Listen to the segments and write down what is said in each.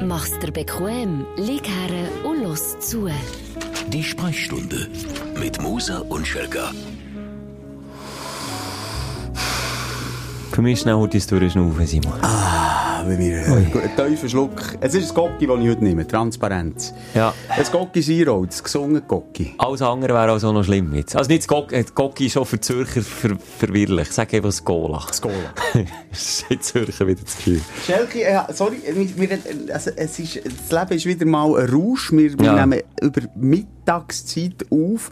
Mach's dir bequem, lieg her und los zu. Die Sprechstunde mit Musa und Schelga. Für mich schnell heute die durchschnaufen, Simon. Ah, wenn wir, äh, einen tiefen Schluck. Es ist ein Gocki, das ich heute nehme. Transparenz. Ja. Ein Gocki Zero, das gesungene Gocki. Alles andere wäre also noch schlimm jetzt. Also nicht das Gocki, das Gocki ist schon für Zürcher ver verwirrlich. Sag einfach das Gola. Das Gola. das ist Zürcher wieder das Gefühl. Schelke, äh, sorry, wir, wir, also, es ist, das Leben ist wieder mal ein Rausch. Wir, wir Ja. nehmen über Mittagszeit auf.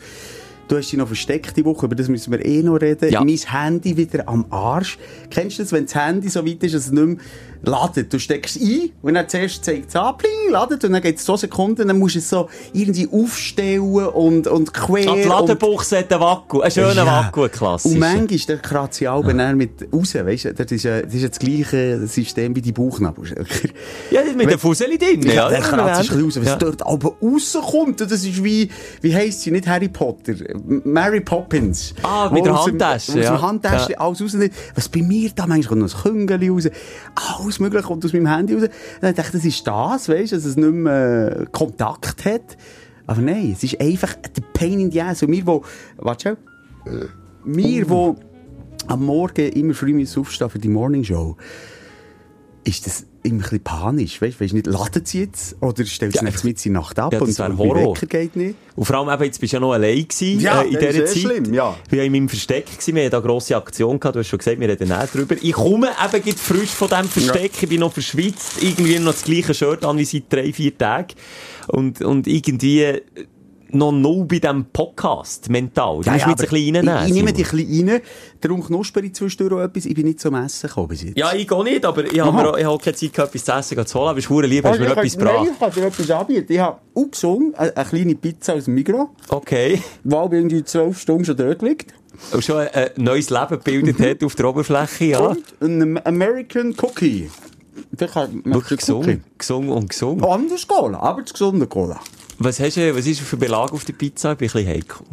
Du hast dich noch versteckt die Woche, über das müssen wir eh noch reden. Ja. Mein Handy wieder am Arsch. Kennst du das, wenn das Handy so weit ist, dass es nicht mehr ladet? Du steckst es ein und dann zuerst zeigt es an, pling, ladet und dann geht es so Sekunden, dann musst du es so irgendwie aufstellen und, und quer. Ah, die Ladenbuchse hat einen Wackel. Einen schönen Ja. Wackel, klassisch. Und manchmal, der kratzt ja auch dann mit raus, weißt du, das ist, ja, das ist ja das gleiche System wie die Bauchnabelschelker. Ja, mit dem Fuseli drin. Ja, Ja, der kratzt ein bisschen raus, wenn Ja. es dort aber rauskommt. Das ist wie, wie heisst sie, nicht Harry Potter, Mary Poppins. Ah, mit der aus dem- Handtasche, Aus dem ja. Handtasche Ja. alles rausnimmt. Was bei mir da manchmal kommt noch ein Küngeli raus. Alles mögliche kommt aus meinem Handy raus. Dann dachte ich, das ist das, weißt dass es nicht mehr äh, Kontakt hat. Aber nein, es ist einfach der Pain in the Ass. Und wir, wo, warte schon, wir, wo am Morgen immer früh müssen aufstehen für die Morning Show, ist das immer ein bisschen panisch. Weißt du, nicht, laden sie jetzt? Oder stellst du Ja, ja, mit in Nacht ab Ja, und Horror. Wecker geht nicht? Und vor allem eben, jetzt bist du ja noch allein gewesen, Ja, äh, in das dieser ist Zeit. schlimm, ja. Wir waren in meinem Versteck, gewesen, wir hatten da eine grosse Aktion gehabt, du hast schon gesagt, wir reden näher drüber. Ich komme eben gerade frisch von diesem Versteck, ich bin noch verschwitzt, irgendwie noch das gleiche Shirt an wie seit drei, vier Tagen. Und, und irgendwie noch null bei diesem Podcast, mental. Du musst mich jetzt ein bisschen reinnehmen. Ich, ich nehme dich ein bisschen rein. Darum knusper ich zwischendurch auch etwas. Ich bin nicht zum Essen gekommen bis jetzt. Ja, ich gehe nicht, aber ich habe mir auch keine Zeit gehabt, etwas zu essen zu holen. Aber es ist lieb, hast du mir Also, etwas kann- nein, gebracht. ich kann dir etwas anbieten. Ich habe auch gesungen, eine, eine kleine Pizza aus dem Migros, Okay. die aber irgendwie zwölf Stunden schon dort liegt. Und schon ein, neues Leben gebildet hat auf der Oberfläche, ja. Und ein American Cookie. Wirklich gesungen, gesungen und gesungen. Anders Cola, aber das gesunde Cola. Was, hast du, was ist für Belag auf der Pizza? Ich bin ein bisschen heikel.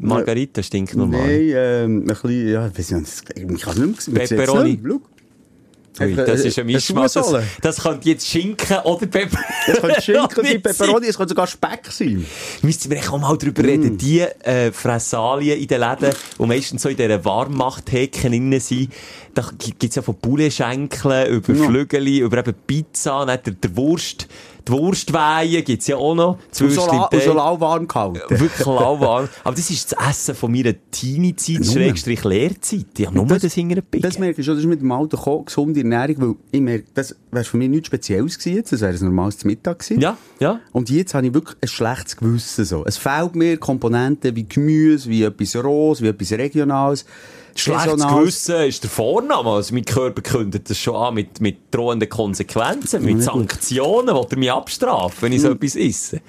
Margarita stinkt normal. Nein, ähm, ein bisschen, ja, ich weiß nicht, kann es nicht mehr. Pepperoni. Ui, das ist ein Mischmasch. Das, das könnte jetzt Schinken oder Pepperoni Es könnte Schinken sein. Pepperoni, es könnte sogar Speck sein. Müssten wir auch mal drüber reden. Die äh, Fressalien in den Läden, die meistens so in dieser Warmmachttheken drin sind, da gibt es ja von Pouletschenkeln über Ja. Flügeli, über eben Pizza, dann der, der Wurst, die Wurstweihe gibt es ja auch noch. Das Und so, lauwarm gehalten. Wirklich lauwarm. Aber das ist das Essen von meiner Teenie-Zeit, Schrägstrich Lehrzeit. Ich habe nur das, Das- hinter den Das merke ich schon, das ist mit dem Alter gekommen, gesunde Ernährung, weil ich merke, das wäre für mich nichts Spezielles gewesen das wäre ein normales Mittag gewesen. Ja, ja. Und jetzt habe ich wirklich ein schlechtes Gewissen so. Es fehlt mir Komponenten wie Gemüse, wie etwas Rohes, wie etwas Regionales. Schlechtes. Gewissen ist der Vorname. Also mein Körper kündet das schon an mit, mit drohenden Konsequenzen, mit. Sanktionen, will er mich abstrafen, wenn ich so etwas esse.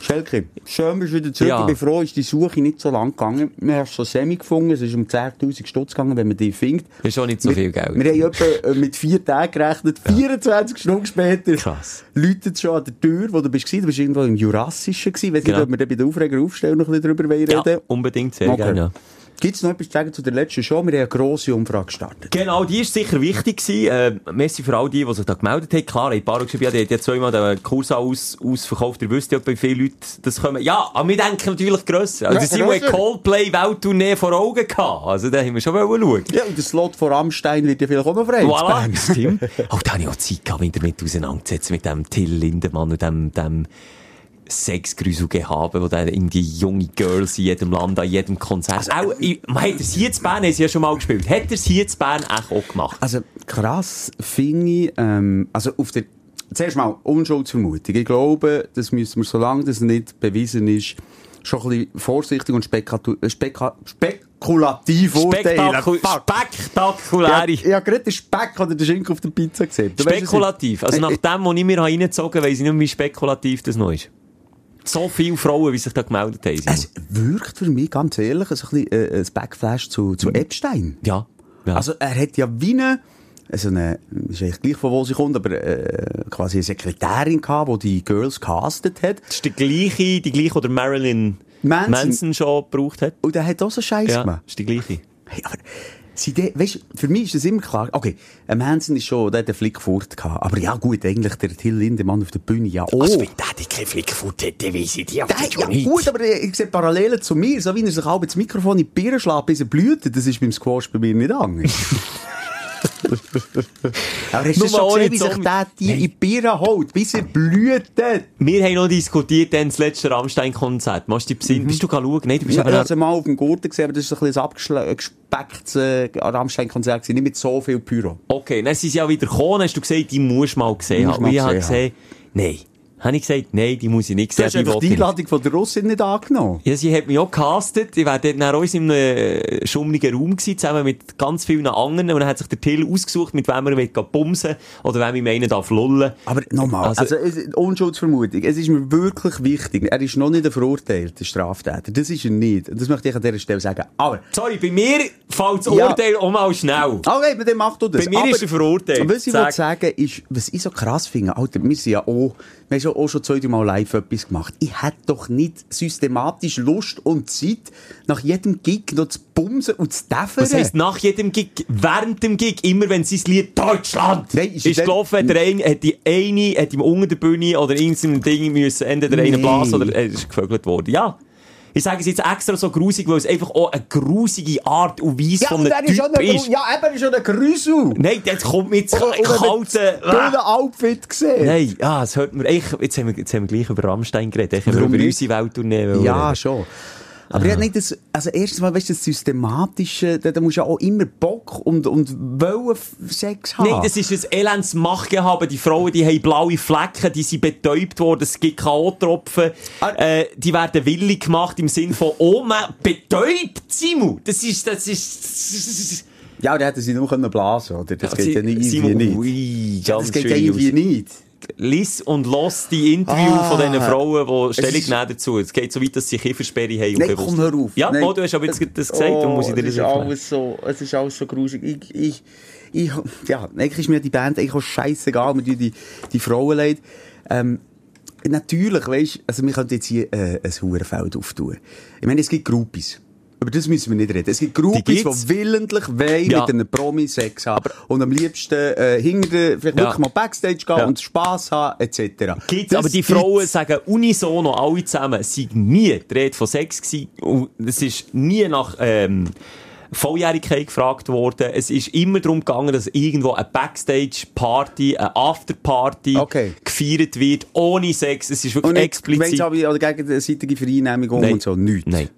Schelke, schön bist du wieder zurück. Ja. Ich bin froh, ist die Suche nicht so lang gegangen. Wir haben so Semi gefunden, es ist um 10'000 Stutz gegangen, wenn man die findet. Ist schon nicht so viel Geld. Wir haben etwa äh, mit vier Tagen gerechnet, 24 Stunden später. Krass. Läutet schon an der Tür, wo du bist. Du bist irgendwo im Jurassischen gewesen. Weiss Genau. nicht, ob wir dann bei der Aufreger aufstellen noch ein bisschen drüber wollen Ja, reden. unbedingt, sehr Okay. gerne. Ja. Gibt's noch etwas zu sagen zu der letzten Show? Wir haben eine grosse Umfrage gestartet. Genau, die ist sicher wichtig gewesen. Äh, merci für all die, die sich da gemeldet haben. Klar, ein paar haben geschrieben, ja, die hat ja zweimal den Kurs aus, ausverkauft. Ihr wisst ja, wie viele Leute das kommen. Ja, aber wir denken natürlich grösser. Also, Ja, sie haben eine grösser. Coldplay-Welttournee vor Augen gehabt. Also, da haben wir schon schauen. Ja, und der Slot vor Amstein wird ja vielleicht auch noch frei. Voilà, stimmt. Auch da habe ich auch Zeit gehabt, mich damit auseinanderzusetzen, mit dem Till Lindemann und dem, dem Sexgrüsel gehabt, wo dann irgendwie junge Girls in jedem Land, an jedem Konzert. auch, ich, man hat es hier zu Bern, haben sie ja schon mal gespielt. Hat er es hier zu Bern auch gemacht? Also, krass finde ich, ähm, also auf der, zuerst mal Unschuldsvermutung. Ich glaube, das müssen wir, solange das nicht bewiesen ist, schon ein bisschen vorsichtig und spekatu- speka spekulativ urteilen. Spektakul Fuck. Ja, spektakuläre. ich habe gerade den Speck oder den Schinken auf der Pizza gesehen. Du weißt, Spekulativ. Also Äh, nach äh, dem, was ich mir reingezogen habe, weiss ich nicht, wie spekulativ das noch ist. So viele Frauen, wie sich da gemeldet haben. Es wirkt für mich, ganz ehrlich, ein bisschen äh, ein Backflash zu, zu Epstein. ja. ja. Also er hat ja wie eine, also eine, ist eigentlich gleich von wo sie kommt, aber äh, quasi eine Sekretärin gehabt, die die Girls castet hat. das ist die gleiche, die gleiche, die Marilyn Manson. Manson, schon gebraucht hat. Und er hat auch so Scheiß Ja, gemacht. ist die gleiche. Hey, aber Sie de, weißt, für mich ist das immer klar. Okay, ein Hansen ist schon, der hat einen Flickfurt gehabt. Aber ja, gut, eigentlich der Till Lindemann auf der Bühne, ja. Oh. Also, wenn der keinen Flickfurt hätte, weiss ich die Der, ja, gut, aber ich sehe Parallelen zu mir. So wie er sich halb das Mikrofon in die Birne schlägt, bis er blüht. Das ist beim Squash bei mir nicht anders. aber hast du schon gesehen, wie sich der die in die Birne holt, bis er blüht? Wir haben noch diskutiert, dann das letzte Rammstein-Konzert. Machst du dich besinnen? Bist du schauen? Nein, du bist Ja, aber ich habe mal auf dem Gurten gesehen, aber das ist ein bisschen ein abgespecktes äh, Rammstein-Konzert nicht mit so viel Pyro. Okay, dann sind sie ja wieder gekommen, hast du gesagt, die musst du mal gesehen haben. ich habe gesehen, nein. Habe ich gesagt, nein, die muss ich nicht Du sehen. hast einfach will die. Einladung von der Russin nicht angenommen. Ja, sie hat mich auch gecastet. Ich war dort nach uns in einem äh, schummrigen Raum gewesen, zusammen mit ganz vielen anderen. Und dann hat sich der Till ausgesucht, mit wem er will bumsen oder wem ich meinen darf lullen. Aber nochmal, Also- also, es- Unschuldsvermutung. Es ist mir wirklich wichtig. Er ist noch nicht ein verurteilter Straftäter. Das ist er nicht. Das möchte ich an dieser Stelle sagen. Aber, Sorry, bei mir fällt das Ja. Urteil auch mal schnell. okay, bei dem macht du das. Bei mir Aber, ist er verurteilt. Was ich Sag. will sagen ist, was ich so krass finde, Alter, wir sind ja auch, wir haben schon- auch schon zwei, drei Mal live etwas gemacht. Ich hätte doch nicht systematisch Lust und Zeit, nach jedem Gig noch zu bumsen und zu däffern. Das heisst, nach jedem Gig, während dem Gig, immer wenn das Lied Deutschland Nein, ist ist, gelaufen, hat der eine, hat die eine, hat ihm unter der Bühne oder irgendeinem Ding müssen, entweder einen Nee. blasen oder er ist gevögelt worden. Ja. Ich sage es jetzt extra so grusig, weil es einfach auch eine grusige Art und Weise ja, von und einem ist Typ ist. ja, eben, ist schon ein Grüsel. Nein, jetzt kommt mir jetzt Und- und kalte... Outfit gesehen. Nein, ja, es hört mir... Ich, jetzt, haben wir, jetzt haben wir gleich über Rammstein geredet. Ich habe über unsere Welttournee wollen Ja, schon. Aber hab nicht das, also erstens mal, weißt du, das Systematische, da, da musst du ja auch immer Bock und, und wollen Sex haben. Nein, das ist ein elends Machtgehabe. Die Frauen, die haben blaue Flecken, die sind betäubt worden, es gibt K.O.-Tropfen. Ah. Äh, die werden willig gemacht im Sinn von, oh man, betäubt, Simu! Das ist, das ist... Ja, da hätten sie nur können blasen, oder? Das geht ja nicht irgendwie Simon, nicht. Ui, Ja, das geht ja irgendwie nicht. Lies und los die Interview Ah. von diesen Frauen, die Stellung nehmen dazu. Es geht so weit, dass sie Kiefersperre haben. Nein, komm, hör auf. Ja, Nein. oh, du hast aber jetzt das gesagt, dann muss ich dir das erklären. alles so, es ist alles so grusig. Ich, ich, ich, ja, eigentlich ist mir die Band eigentlich scheißegal, mir die, die Frauen leid. Ähm, natürlich, weisst, also wir können jetzt hier, äh, ein Hurenfeld auftun. Ich meine, es gibt Groupies. Über das müssen wir nicht reden. Es gibt Groupies, die, gibt's. willentlich wollen Ja. mit einem Promi Sex haben. und am liebsten, äh, hinter, vielleicht Ja. wirklich mal Backstage gehen Ja. und Spass haben, etc. Gibt's, Das aber die gibt's. Frauen sagen unisono, alle zusammen, es sei nie die Rede von Sex gewesen. Und es ist nie nach, ähm, Volljährigkeit gefragt worden. Es ist immer darum gegangen, dass irgendwo eine Backstage-Party, eine Afterparty Okay. gefeiert wird, ohne Sex. Es ist wirklich Und nicht explizit. gemeinsame oder gegenseitige Vereinnehmigung Nein. und so, nichts. Nein.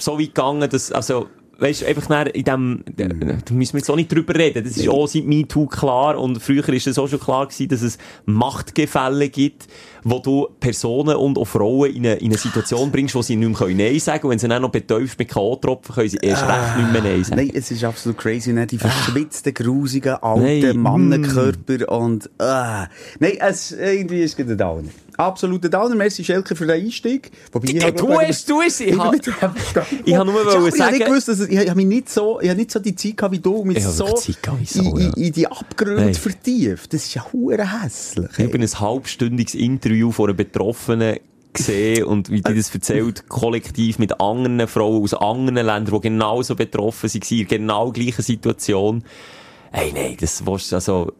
So weit gegangen, dass, also, weißt du, einfach in dem, da müssen wir jetzt auch nicht drüber reden. Das ist auch seit MeToo klar und früher ist es auch schon klar gewesen, dass es Machtgefälle gibt, wo du Personen und auch Frauen in eine, in eine Situation bringst, wo sie nicht mehr Nein sagen können. Und wenn sie dann noch betäubst mit K.O.-Tropfen, können sie erst recht nicht mehr Nein sagen. Nein, es ist absolut crazy, ne? Die verschwitzten, grusigen, alten Nein, mm. Mannenkörper und, äh. Nein, es, irgendwie ist es Downer. Absoluter Downer. Merci, Schelke, für den Einstieg. Wobei, ich du hast, du hast, ich Ich hab- bin ich hab nur Ich sagen- nicht gewusst, dass es, ich, ich hab mich nicht so, ich nicht so die Zeit gehabt wie du, Ich hab so, in, die Abgründe vertieft. Das ist ja hure hässlich. Ich habe ein halbstündiges Interview von einer Betroffenen gesehen und wie die das erzählt, kollektiv mit anderen Frauen aus anderen Ländern, die genauso betroffen waren, in genau gleichen Situation. Ey, nein, das war's, also, Also,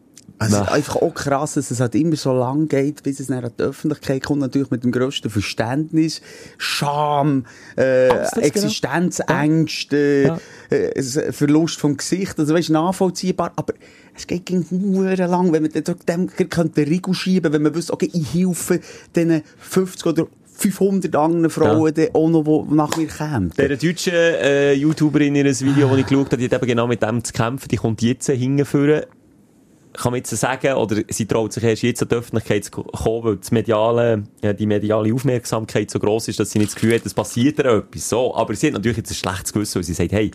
es na, ist einfach auch krass, dass es halt immer so lang geht, bis es dann an die Öffentlichkeit kommt. Natürlich mit dem grössten Verständnis, Scham, äh, genau. Existenzängste, Ja. äh, es- Verlust vom Gesicht. Also, weißt, nachvollziehbar. Aber es geht gegen lang, wenn man dem könnte Riegel schieben, wenn man wüsste, okay, ich helfe diesen 50 oder 500 anderen Frauen, die auch noch, die nach mir kämen. der deutschen äh, YouTuberin in einem Video, das ich geschaut habe, die hat eben genau mit dem zu kämpfen, die kommt jetzt hingeführen. Kann man jetzt sagen, oder sie traut sich erst jetzt an die Öffentlichkeit zu kommen, weil das mediale, die mediale Aufmerksamkeit so gross ist, dass sie nicht das Gefühl hat, es passiert ihr etwas. So. Aber sie hat natürlich jetzt ein schlechtes Gewissen, weil sie sagt, hey,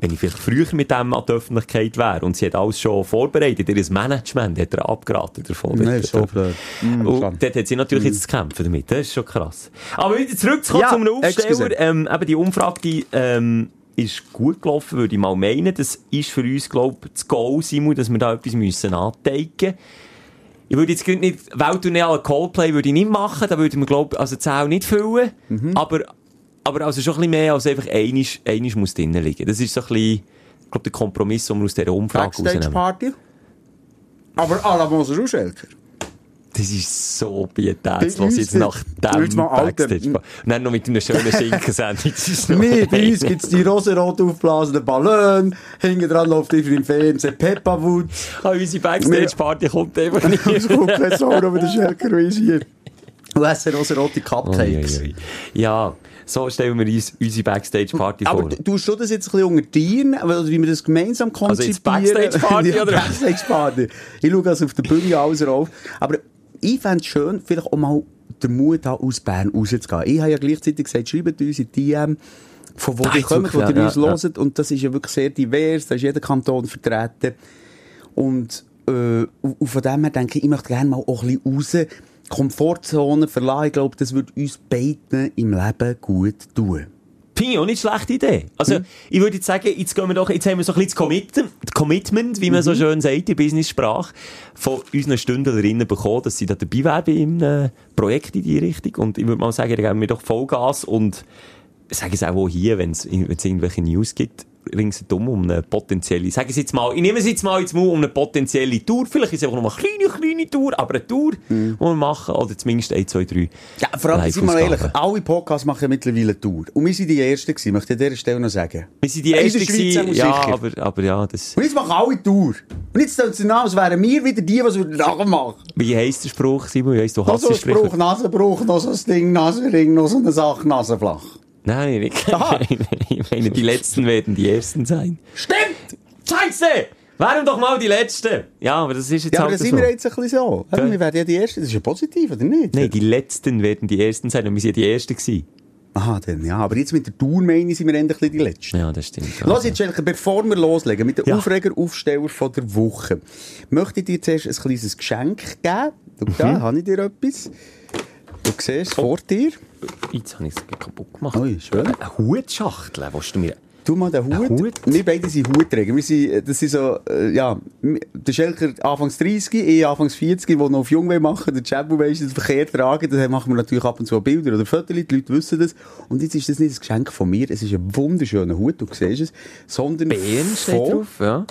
wenn ich vielleicht früher mit dem an die Öffentlichkeit wäre und sie hat alles schon vorbereitet, ihr Management hat er abgeraten davon. Nein, ist so blöd. Mm, Und dort hat sie natürlich jetzt zu kämpfen damit. Das ist schon krass. Aber wieder zurückzukommen Ja, zum Aufsteller. Ähm, eben die Umfrage, die, ähm, ist gut gelaufen, würde ich mal meinen. Das ist für uns, glaube ich, das Goal, Simon, dass wir da etwas müssen anteigen Ich würde jetzt nicht, Welttournee Coldplay würde ich nicht machen, da würde ich mir, glaube also die Zahl nicht füllen. Mhm. Aber, aber also schon ein bisschen mehr als einfach einisch, einisch muss drinnen liegen. Das ist so ein bisschen, ich glaube, der Kompromiss, den wir aus dieser Umfrage rausnehmen. Backstage-Party. Aber à la Moser Schelker. Das ist so pietätslos jetzt nicht. nach dem. Backstage. Und dann noch mit einer schönen Schinkensendung. Das ist noch- Nee, bei uns gibt's die rosarot aufblasenden Ballon, hinten dran läuft immer im Fernsehen Peppa Woods. Ah, unsere Backstage-Party kommt einfach nicht. Das kommt kein Sohn, aber der Schelker weiss hier. Und essen rosarote Cupcakes. Ja, so stellen wir uns unsere Backstage-Party Aber vor. du tust du das jetzt ein bisschen unter also wie wir das gemeinsam Also jetzt konzipieren? Backstage-Party, ja, oder? Backstage-Party. Ich schaue also auf der Bühne alles rauf. Aber ich fände es schön, vielleicht auch mal den Mut haben, aus Bern rauszugehen. Ich habe ja gleichzeitig gesagt, schreibt uns in die DM, von wo ihr kommt, wo ihr ja, uns ja, hört. Und das ist ja wirklich sehr divers, da ist jeder Kanton vertreten. Und, äh, und von dem her denke ich, ich möchte gerne mal auch ein bisschen raus, Komfortzone verlassen. Ich glaube, das würde uns beiden im Leben gut tun. Finde ich auch nicht schlechte Idee. Also, Hm. ich würde jetzt sagen, jetzt gehen wir doch, jetzt haben wir so ein bisschen das Commitment, wie man Mhm. so schön sagt, in Business-Sprache, von unseren Stündlerinnen bekommen, dass sie da dabei wären bei einem Projekt in die Richtung. Und ich würde mal sagen, da geben wir doch Vollgas und sagen es auch hier, wenn es irgendwelche News gibt, ringsherum um eine potenzielle, sagen Sie jetzt mal, ich nehme es jetzt mal ins Mund, um eine potenzielle Tour. Vielleicht ist es einfach nur eine kleine, kleine Tour, aber eine Tour, die wir machen, oder zumindest 1, 2, 3. Mhm. Ja, vor allem, sind wir ehrlich, alle Podcasts machen mittlerweile eine Tour. Und wir sind die Ersten gewesen, möchte ich an dieser Stelle noch sagen. Wir sind die Ersten gewesen, ja, aber, aber ja, das, Und jetzt machen alle Tour. Und jetzt tun sie nach, als wären wir wieder die, die es nachmachen. wie heisst der Spruch, Simon? Wie heisst du hast so ein Spruch, Nasenbruch, noch so ein Ding, Nasenring, noch so eine Sache, Nasenflach. Nein, nicht. Aha. ich meine, die Letzten werden die Ersten sein. Stimmt! Scheiße! Wären doch mal die Letzten! Ja, aber das ist jetzt Ja, aber halt da so. sind wir jetzt ein bisschen so. Gell? wir werden ja die Ersten. Das ist ja positiv, oder nicht? Nein, die Letzten werden die Ersten sein und wir sind ja die Ersten gewesen. Aha, dann, ja. Aber jetzt mit der Tour, meine ich, sind wir endlich die Letzten. Ja, das stimmt. Los jetzt, Schelker, bevor wir loslegen mit dem Ja. Aufreger-Aufsteller von der Woche, möchte ich dir zuerst ein kleines Geschenk geben. Schau, da Mhm. habe ich dir etwas. Du siehst es vor dir. Jetzt habe ich es kaputt gemacht. Ui, schön. Eine Hutschachtel, willst du mir... Tu mal den Hut. Hut? Wir beide sind Hutträger. Wir sind, äh, das sind so, äh, ja, der Schelker anfangs 30, ich anfangs 40, die noch auf jung machen, der Chabu weiss, das Verkehr tragen, dann machen wir natürlich ab und zu Bilder oder Fotos, die Leute wissen das. Und jetzt ist das nicht ein Geschenk von mir, es ist ein wunderschöner Hut, du siehst es, sondern Bären steht drauf, ja.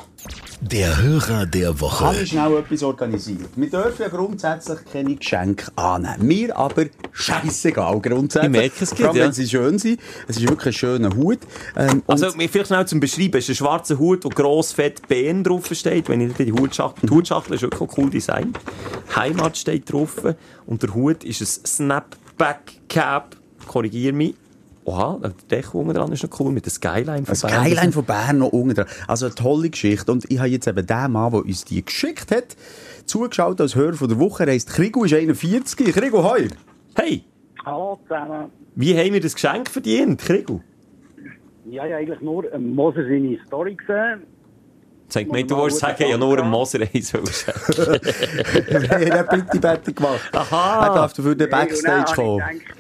Der Hörer der kann Woche. ich schnell etwas organisieren. Wir dürfen ja grundsätzlich keine Geschenke annehmen. Mir aber scheissegal grundsätzlich. Ich merke es gerade, ja. wenn sie schön sind. Es ist wirklich ein schöner Hut. Ähm, Also, vielleicht schnell zum Beschreiben. Es ist ein schwarzer Hut, wo gross fett BN drauf steht. Wenn ich die Hutschachtel, die Hutschachtel ist wirklich cool Design. Heimat steht drauf. Und der Hut ist ein Snapback Cap. Korrigier mich. Oha, der Deckel unten dran ist noch cool mit der Skyline von Das Skyline von Bern noch unten dran. Also eine tolle Geschichte. Und ich habe jetzt eben den Mann, der uns die geschickt hat, zugeschaut als Hörer von der Woche. Er heisst Krigo, ist 41. Krigo, hoi! Hey, Hallo zusammen. wie haben wir das Geschenk verdient, Krigu? Ja, ich habe eigentlich nur ähm, Moser seine Story gesehen. Sagt mir, du wolltest sagen, ich habe nur einen Moser eins. Wir haben eine Bitte-Bette gemacht. Aha. Er darf dafür den Backstage kommen. ich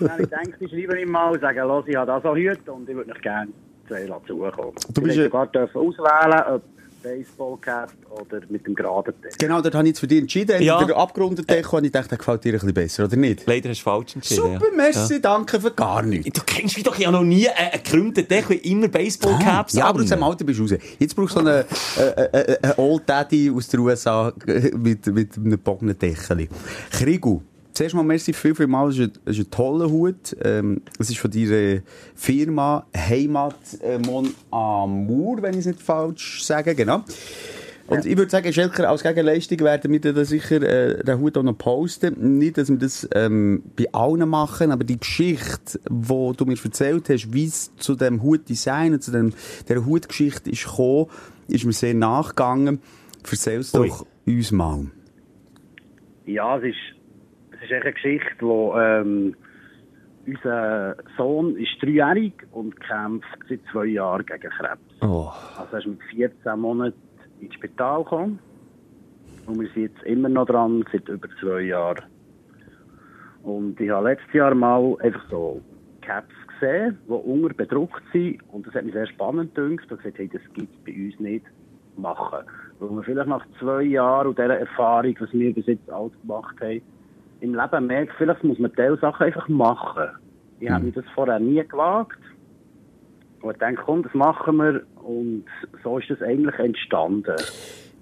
ich gedacht, ich schreibe ihm mal und sage, los, ich habe das auch heute und ich würde nicht gerne zwei dazukommen. Du bist ich ja- sogar dürfen auswählen, ob Baseballcap oder mit dem geraden Tee. Genau, dort habe ich jetzt für dich entschieden. Ja. Ja. Der abgerundete Deckel und ich dachte, der gefällt dir ein bisschen besser, oder nicht? Leider hast du falsch entschieden. Super, ja. merci, danke für gar nichts. Du kennst mich doch ja noch nie einen, einen gekrümmten Deckel, immer Baseballcaps Ja, aber aus dem Alter bist du raus. Jetzt brauchst du so einen, äh, äh, äh, Old Daddy aus den USA äh, mit, mit einem gebogenen Deckel. Krigu, zuerst mal merci viel, viel mal. Es ist ein, es ist ein toller Hut. Ähm, es ist von deiner Firma Heimat äh, Mon Amour, wenn ich es nicht falsch sage. Genau. Und ich würde sagen, Schelker, als Gegenleistung werden wir dann sicher äh, den Hut auch noch posten. Nicht, dass wir das ähm, bei allen machen, aber die Geschichte, die du mir erzählt hast, wie es zu dem Hutdesign und zu dem, dieser Hutgeschichte ist gekommen, ist mir sehr nachgegangen. Erzähl es doch uns mal. Ja, es ist, ist eine Geschichte, wo ähm, unser Sohn ist dreijährig und kämpft seit zwei Jahren gegen Krebs. Oh. Also er ist mit 14 Monaten ins Spital gekommen. Und wir sind jetzt immer noch dran, seit über zwei Jahren. Und ich habe letztes Jahr mal einfach so Caps gesehen, die unter bedruckt sind. Und das hat mich sehr spannend gedacht. Und gesagt, hey, das gibt es bei uns nicht machen. Weil wir vielleicht nach zwei Jahren und dieser Erfahrung, was wir bis jetzt alles gemacht haben, im Leben merkt, vielleicht muss man diese Sachen einfach machen. Ich habe mir das vorher nie gewagt. Und ich denke, komm, das machen wir. Und so ist das eigentlich entstanden.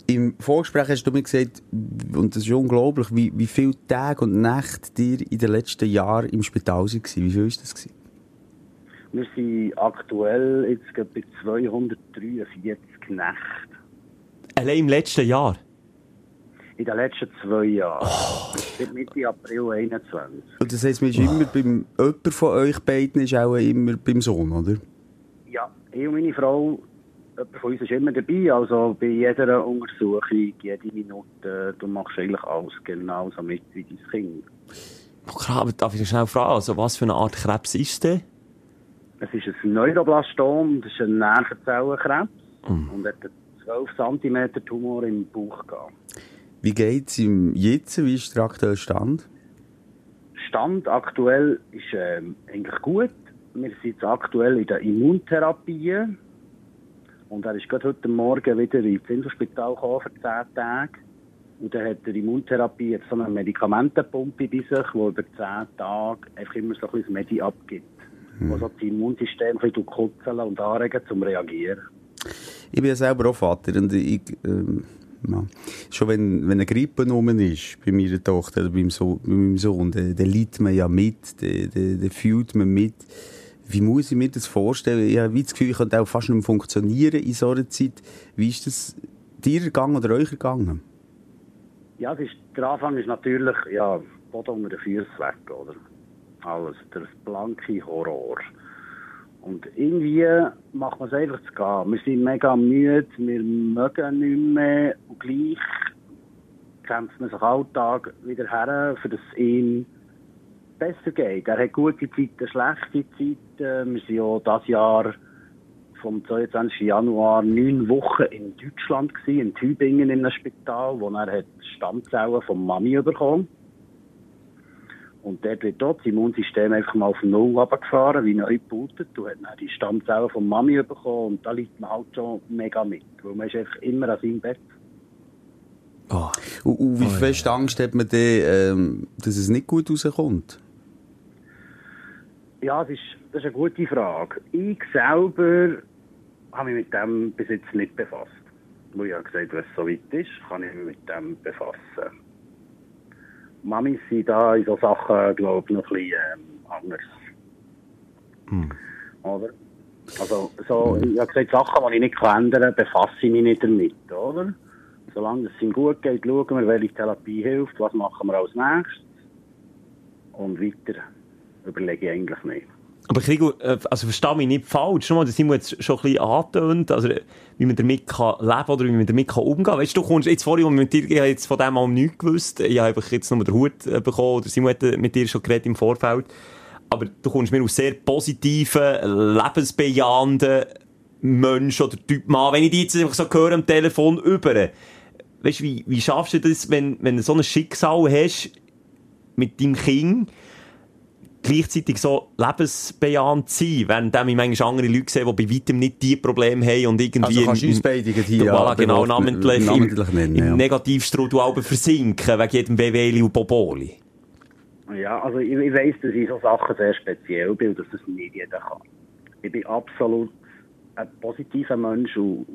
Im Vorgespräch hast du mir gesagt, und das ist unglaublich, wie, wie viele Tage und Nächte dir in den letzten Jahren im Spital waren. Wie viel war das? Gewesen? Wir sind aktuell jetzt bei 243 Nächten. Allein im letzten Jahr. In den letzten zwei Jahren. Seit Mitte April 21. Und das heisst, man ist immer beim, jemand von euch beiden ist auch immer beim Sohn, oder? Ja, ich und meine Frau, jemand von uns ist immer dabei. Also bei jeder Untersuchung, jede Minute, du machst eigentlich alles genauso mit wie dein Kind. Oh, klar, aber darf ich noch schnell fragen, also was für eine Art Krebs ist denn? Es ist ein Neuroblastom, das ist ein Nervenzellenkrebs. Und hat einen 12 cm Tumor im Bauch gehabt. Wie geht es ihm jetzt? Wie ist der aktuelle Stand? Stand aktuell ist ähm, eigentlich gut. Wir sind jetzt aktuell in der Immuntherapie. Und er ist gerade heute Morgen wieder ins Inselspital gekommen für 10 Tage. Und dann hat der Immuntherapie jetzt so eine Medikamentenpumpe bei sich, die über 10 Tage einfach immer so ein bisschen Medi abgibt. Wo so das Immunsystem ein bisschen kutzeln und anregen zum Reagieren. Ich bin ja selber auch Vater und ich, ähm, ja. schon wenn, wenn eine Grippe rum ist, bei meiner Tochter oder bei meinem Sohn, dann, dann leidet man ja mit, dann, dann, dann fühlt man mit. Wie muss ich mir das vorstellen? Ich habe das Gefühl, ich könnte auch fast nicht mehr funktionieren in so einer Zeit. Wie ist das dir ergangen oder euch ergangen? Ja, ist, der Anfang ist natürlich, ja, Boden unter den Füßen weg, oder? Alles, der blanke Horror. Und irgendwie macht man es einfach zu gehen. Wir sind mega müde, wir mögen nicht mehr und gleich kämpft man sich Alltag wieder her, für das ihm besser geht. Er hat gute Zeiten, schlechte Zeiten. Wir sind ja dieses Jahr vom 22. Januar neun Wochen in Deutschland gewesen, in Tübingen in einem Spital, wo er hat Stammzellen von Mami bekommen. Und dort wird dort das Immunsystem einfach mal auf Null runtergefahren, wie neu gebootet. Du hast dann die Stammzellen von Mami bekommen und da liegt man halt schon mega mit. Weil man ist einfach immer an seinem Bett. Oh. Und, und wie fest Angst hat man denn, ähm, dass es nicht gut rauskommt? Ja, das ist, das ist eine gute Frage. Ich selber habe mich mit dem bis jetzt nicht befasst. Wo ich habe gesagt, wenn es so weit ist, kann ich mich mit dem befassen. Mamis sind da in so Sachen, glaube ich, noch ein bisschen ähm, anders. Oder? Also, so, ich habe gesagt, Sachen, die ich nicht ändern kann, befasse ich mich nicht damit, oder? Solange es ihm gut geht, schauen wir, welche Therapie hilft, was machen wir als nächstes. Und weiter überlege ich eigentlich nicht. Aber Krigo, äh, also verstehe mich nicht falsch, nur, das Simon jetzt schon ein bisschen angetönt, also wie man damit kann leben oder wie man damit kann umgehen kann. Weißt du, du kommst jetzt vorhin, und mit dir, ich habe jetzt von dem mal nichts gewusst, ich habe einfach jetzt nur den Hut äh, bekommen, oder Simon hat äh, mit dir schon geredet im Vorfeld, aber du kommst mir aus sehr positiven, lebensbejahenden Mensch oder Typ Mann, wenn ich die jetzt einfach so höre am Telefon über, weißt du, wie, wie schaffst du das, wenn, wenn du so ein Schicksal hast mit deinem Kind, gleichzeitig so lebensbejahend sein, während ich manchmal andere Leute sehe, die bei weitem nicht die Probleme haben und irgendwie... Also kannst du uns beide hier ja, voilà, genau, namentlich, namentlich im, nennen, im ja. Negativstrudel versinken, wegen jedem Weweli und Boboli. Ja, also ich, ich weiss, dass ich so Sachen sehr speziell bin und dass das nicht jeder kann. Ich bin absolut ein positiver Mensch und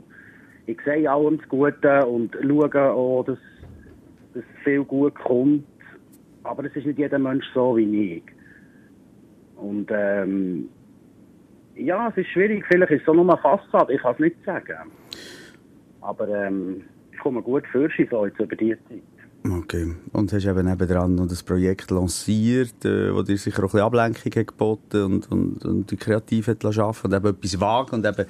ich sehe allem das Gute und schaue auch, dass, dass viel gut kommt. Aber es ist nicht jeder Mensch so wie ich. Und ähm, ja, es ist schwierig. Vielleicht ist es auch nur eine Fassade. Ich kann es nicht sagen. Aber ähm, ich komme gut für so jetzt über die Zeit. Okay. Und hast eben nebendran noch das Projekt lanciert, äh, wo dir sicher auch ein bisschen Ablenkung hat geboten und, und, und die kreativ hat lassen arbeiten und eben etwas wagen und eben,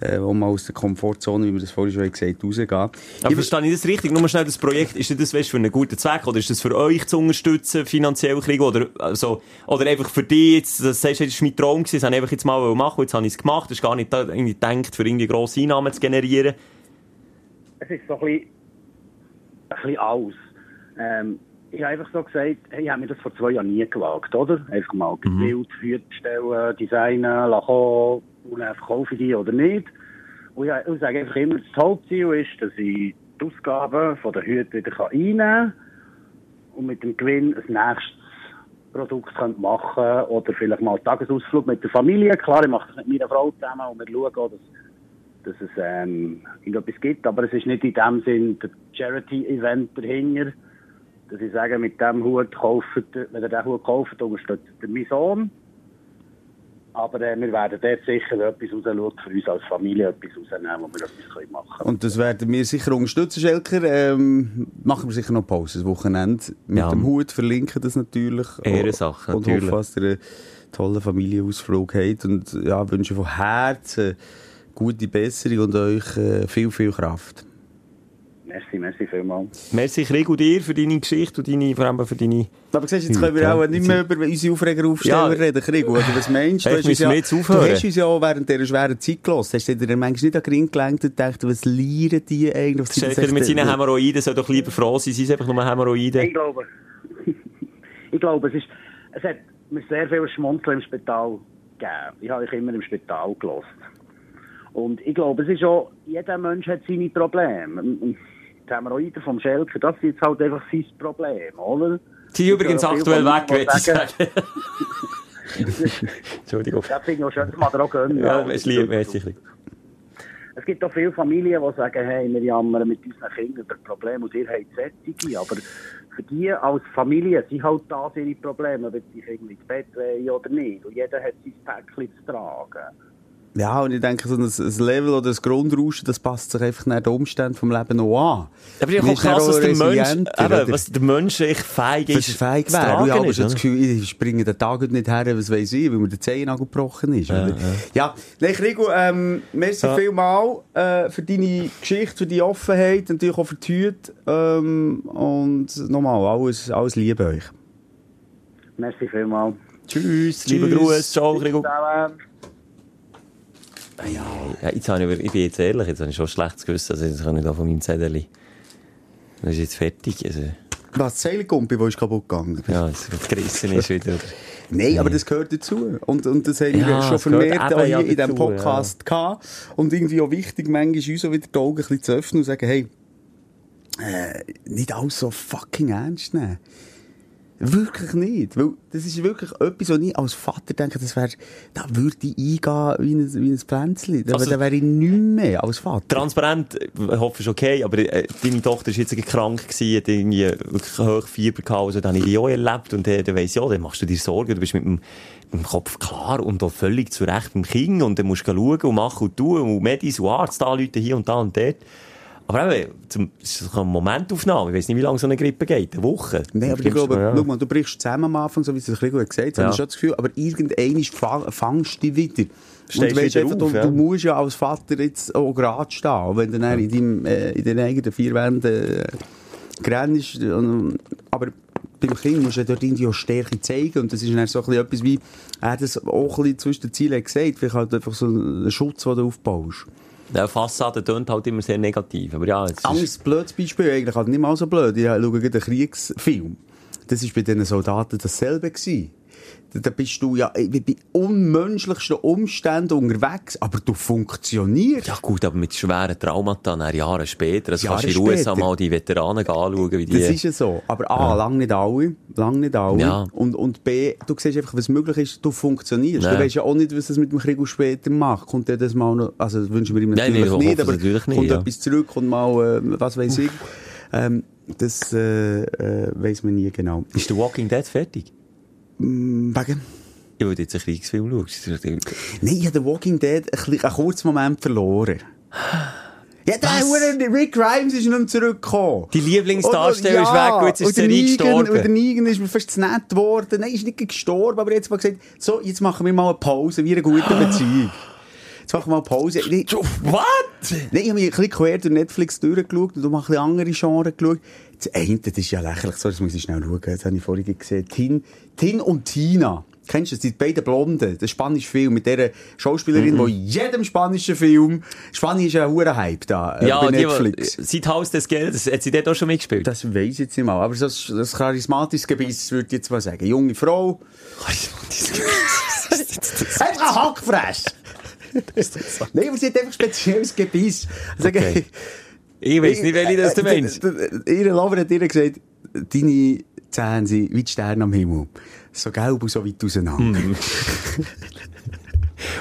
äh, wo man aus der Komfortzone, wie wir das vorhin schon gesagt haben, rausgehen. Aber Ich- verstehe ich das richtig? Nur mal schnell das Projekt, ist das weißt, für einen guten Zweck oder ist das für euch zu unterstützen, finanziell kriegen oder, also, oder einfach für dich jetzt, das sagst du, das war mein Traum gewesen, das habe ich einfach jetzt mal machen jetzt habe ich es gemacht, das ist gar nicht irgendwie gedacht, für irgendwie grosse Einnahmen zu generieren. es ist so ein bisschen, ein bisschen alles. Ähm, ich habe einfach so gesagt, hey, ich habe mir das vor zwei Jahren nie gewagt, oder? Einfach mal ein Bild für stellen, designen, kommen, und verkaufe ich die oder nicht. Und ich, ich sage einfach immer, das Hauptziel ist, dass ich die Ausgaben von der Hüte wieder einnehmen kann und mit dem Gewinn ein nächstes Produkt könnt machen oder vielleicht mal einen Tagesausflug mit der Familie. Klar, ich mache das mit meiner Frau zusammen und wir schauen auch, dass, dass es ähm, irgendetwas gibt, aber es ist nicht in dem Sinn der Charity-Event dahinter, dass ich sage, mit dem Hut kauft, wenn ihr den Hut kauft, unterstützt ihr meinen Sohn. Aber äh, wir werden dort sicher etwas rausschauen, für uns als Familie etwas rausnehmen, wo wir etwas können machen können. Und das werden wir sicher unterstützen, Schelker. Ähm, machen wir sicher noch Pause, das Wochenende. Mit Ja. dem Hut verlinken das natürlich. Ehrensache, Und natürlich. hoffen, dass ihr einen tollen Familienausflug habt. Und ja, wünsche von Herzen gute Besserung und euch äh, viel, viel Kraft. Merci, merci vielmals. Merci, Krieg und dir für deine Geschichte und deine, vor allem für deine... Aber siehst, du, jetzt können wir auch nicht mehr über unsere Aufregeraufsteller Ja. reden, Krieg. Oder was meinst du? Hast wir ja, jetzt aufhören. Du hast uns ja auch während dieser schweren Zeit gelassen. Hast du dir manchmal nicht an den Ring gelenkt und gedacht, was lieren die eigentlich? Schelker mit seinen Hämorrhoiden soll doch lieber froh sein, sie sind einfach nur Hämorrhoiden. Ich glaube, ich glaube, es ist, es hat mir sehr viel Schmunzeln im Spital gegeben. Ich habe euch immer im Spital gelassen. Und ich glaube, es ist auch, jeder Mensch hat seine Probleme. Die Hämorrhoiden vom Schelker, das ist jetzt halt einfach sein Problem, oder? Sie sind übrigens Ja, viel aktuell weg, würde ich sagen-. Entschuldigung. Das finde ich auch schön, das mag er auch gönnen. Ja, es lieb, merci. Krieg. Es gibt auch viele Familien, die sagen, hey, wir jammern mit unseren Kindern über Probleme und ihr habt Sättige. Aber für die als Familie sind halt das ihre Probleme, ob die Kinder ins Bett wollen oder nicht. Und jeder hat sein Päckchen zu tragen. Ja, und ich denke, so ein, ein Level oder ein Grundrauschen, das passt sich einfach nach den Umständen vom Leben noch an. Aber ich auch krass, was der Mensch, eben, was der Mensch echt feig Das ist. fähig zu wäre. Ich habe schon das? Gefühl, ich springe den Tag nicht her, was weiss ich, weil mir der Zehennagel gebrochen ist. Ja, ja. nein, Rigo, ähm, merci Ja. vielmal äh, für deine Geschichte, für die Offenheit, natürlich auch für die Hüte. Ähm, und nochmal, alles, alles Liebe euch. Merci vielmals. Tschüss, liebe Tschüss. Grüße, ciao, Gregor. Zusammen. Ja, jetzt habe ich, ich bin jetzt ehrlich, jetzt habe ich schon ein schlechtes Gewissen, also jetzt kann ich da von meinem Zettel. Das ist jetzt fertig, also, Was, das Seilgumpi, wo ist kaputt gegangen? ja, es gerissen ist wieder. Nein, aber das gehört dazu. Und, und das haben wir Ja, schon es gehört vermehrt hier ja in diesem Podcast gehabt. Und irgendwie auch wichtig, manchmal uns auch wieder die Augen ein bisschen zu öffnen und sagen, hey, äh, nicht alles so fucking ernst nehmen. Wirklich nicht. Weil das ist wirklich etwas, wo ich als Vater denke, das wäre, da würde ich eingehen wie ein, wie ein Pflänzchen. Da, Also- da wäre ich nicht mehr als Vater. Transparent, ich hoffe, ist okay, aber äh, deine Tochter ist jetzt krank gewesen, hat irgendwie wirklich hoch Fieber gehabt, also dann habe ich die auch erlebt und äh, dann weiss ich, ja, dann machst du dir Sorgen, du bist mit dem, mit dem Kopf klar und auch völlig zurecht beim Kind und dann musst du schauen und machen und tun und Medis und Arzt anrufen hier und da und dort. Aber eben, zum, es ist eine Momentaufnahme, ich weiss nicht, wie lange so eine Grippe geht, eine Woche. Nein, aber ich glaube, schau mal, du brichst zusammen am Anfang, so wie es ein bisschen gesagt hat, Ja. habe ich schon das Gefühl, aber irgendein fang, fangst du dich wieder. Stehst und einfach, auf, du, ja. du musst ja als Vater jetzt auch gerade stehen, wenn du dann in, deinem, äh, in den eigenen vier Wänden äh, grennst. Aber beim Kind musst du dort irgendwie auch Stärke zeigen und das ist dann so ein bisschen etwas wie, er hat das auch ein bisschen zwischen den Zielen gesagt, vielleicht halt einfach so ein Schutz, den du aufbaust. Ja, Fassade tönt halt immer sehr negativ, aber ja, jetzt Anderes blödes Beispiel, eigentlich halt nicht mal so blöd. Ich schaue einen Kriegsfilm. Das war bei diesen Soldaten dasselbe. Gewesen. Da bist du ja bei bei unmenschlichsten Umständen unterwegs, aber du funktionierst. Ja gut, aber mit schweren Traumata, nach Jahre später, das Jahre kannst du in USA mal die Veteranen anschauen, wie die... Das ist ja so. Aber A, lang nicht alle. Lang nicht alle. Ja. Und, und B, du siehst einfach, was möglich ist, du funktionierst. Nein. Du weißt ja auch nicht, was das mit dem Krieg später macht. Kommt der das mal noch, also das wünschen wir ihm natürlich nein, ich nicht, aber natürlich nicht, kommt ja. etwas zurück, kommt mal, äh, was weiß ich. Ähm, das äh, äh, weiss man nie genau. Ist der Walking Dead fertig? Wegen? Ich würde jetzt einen Kriegsfilm schauen. Nein, ich habe den Walking Dead ein bisschen- einen kurzen Moment verloren. Ja, der Rick Grimes ist nicht mehr zurückgekommen. Die Lieblingsdarsteller ist weg jetzt ist Negan- gestorben. Und der Negan ist mir fast zu nett geworden. Nein, ist nicht gestorben, aber jetzt mal gesagt, so, jetzt machen wir mal eine Pause, wie eine gute Beziehung. Jetzt machen wir mal Pause. Nee, What? Nein, ich habe mich ein bisschen quer durch Netflix durchgeschaut und auch mal ein bisschen andere Genres geschaut. Das eine, das ist ja lächerlich, so, das muss ich schnell schauen, das habe ich vorhin gesehen. Tin, Tin und Tina. Kennst du das? Die beiden Blonden, der spanische Film mit dieser Schauspielerin, Mhm. die in jedem spanischen Film, Spanien ist ja ein hoher Hype da, äh, Ja, bei Netflix. die- seit Haus des Geldes, hat sie dort auch schon mitgespielt? Das weiss ich jetzt nicht mal, aber das, das charismatische Gebiss, würde ich jetzt mal sagen. Junge Frau. Einfach ein Hackfress! Nein, aber sie hat einfach spezielles. Sagen, Okay. Ich weiss nicht, welche das du meinst. Ihre Lover hat ihr gesagt, deine, Zähne sind wie die Sterne am Himmel. So gelb und so weit auseinander.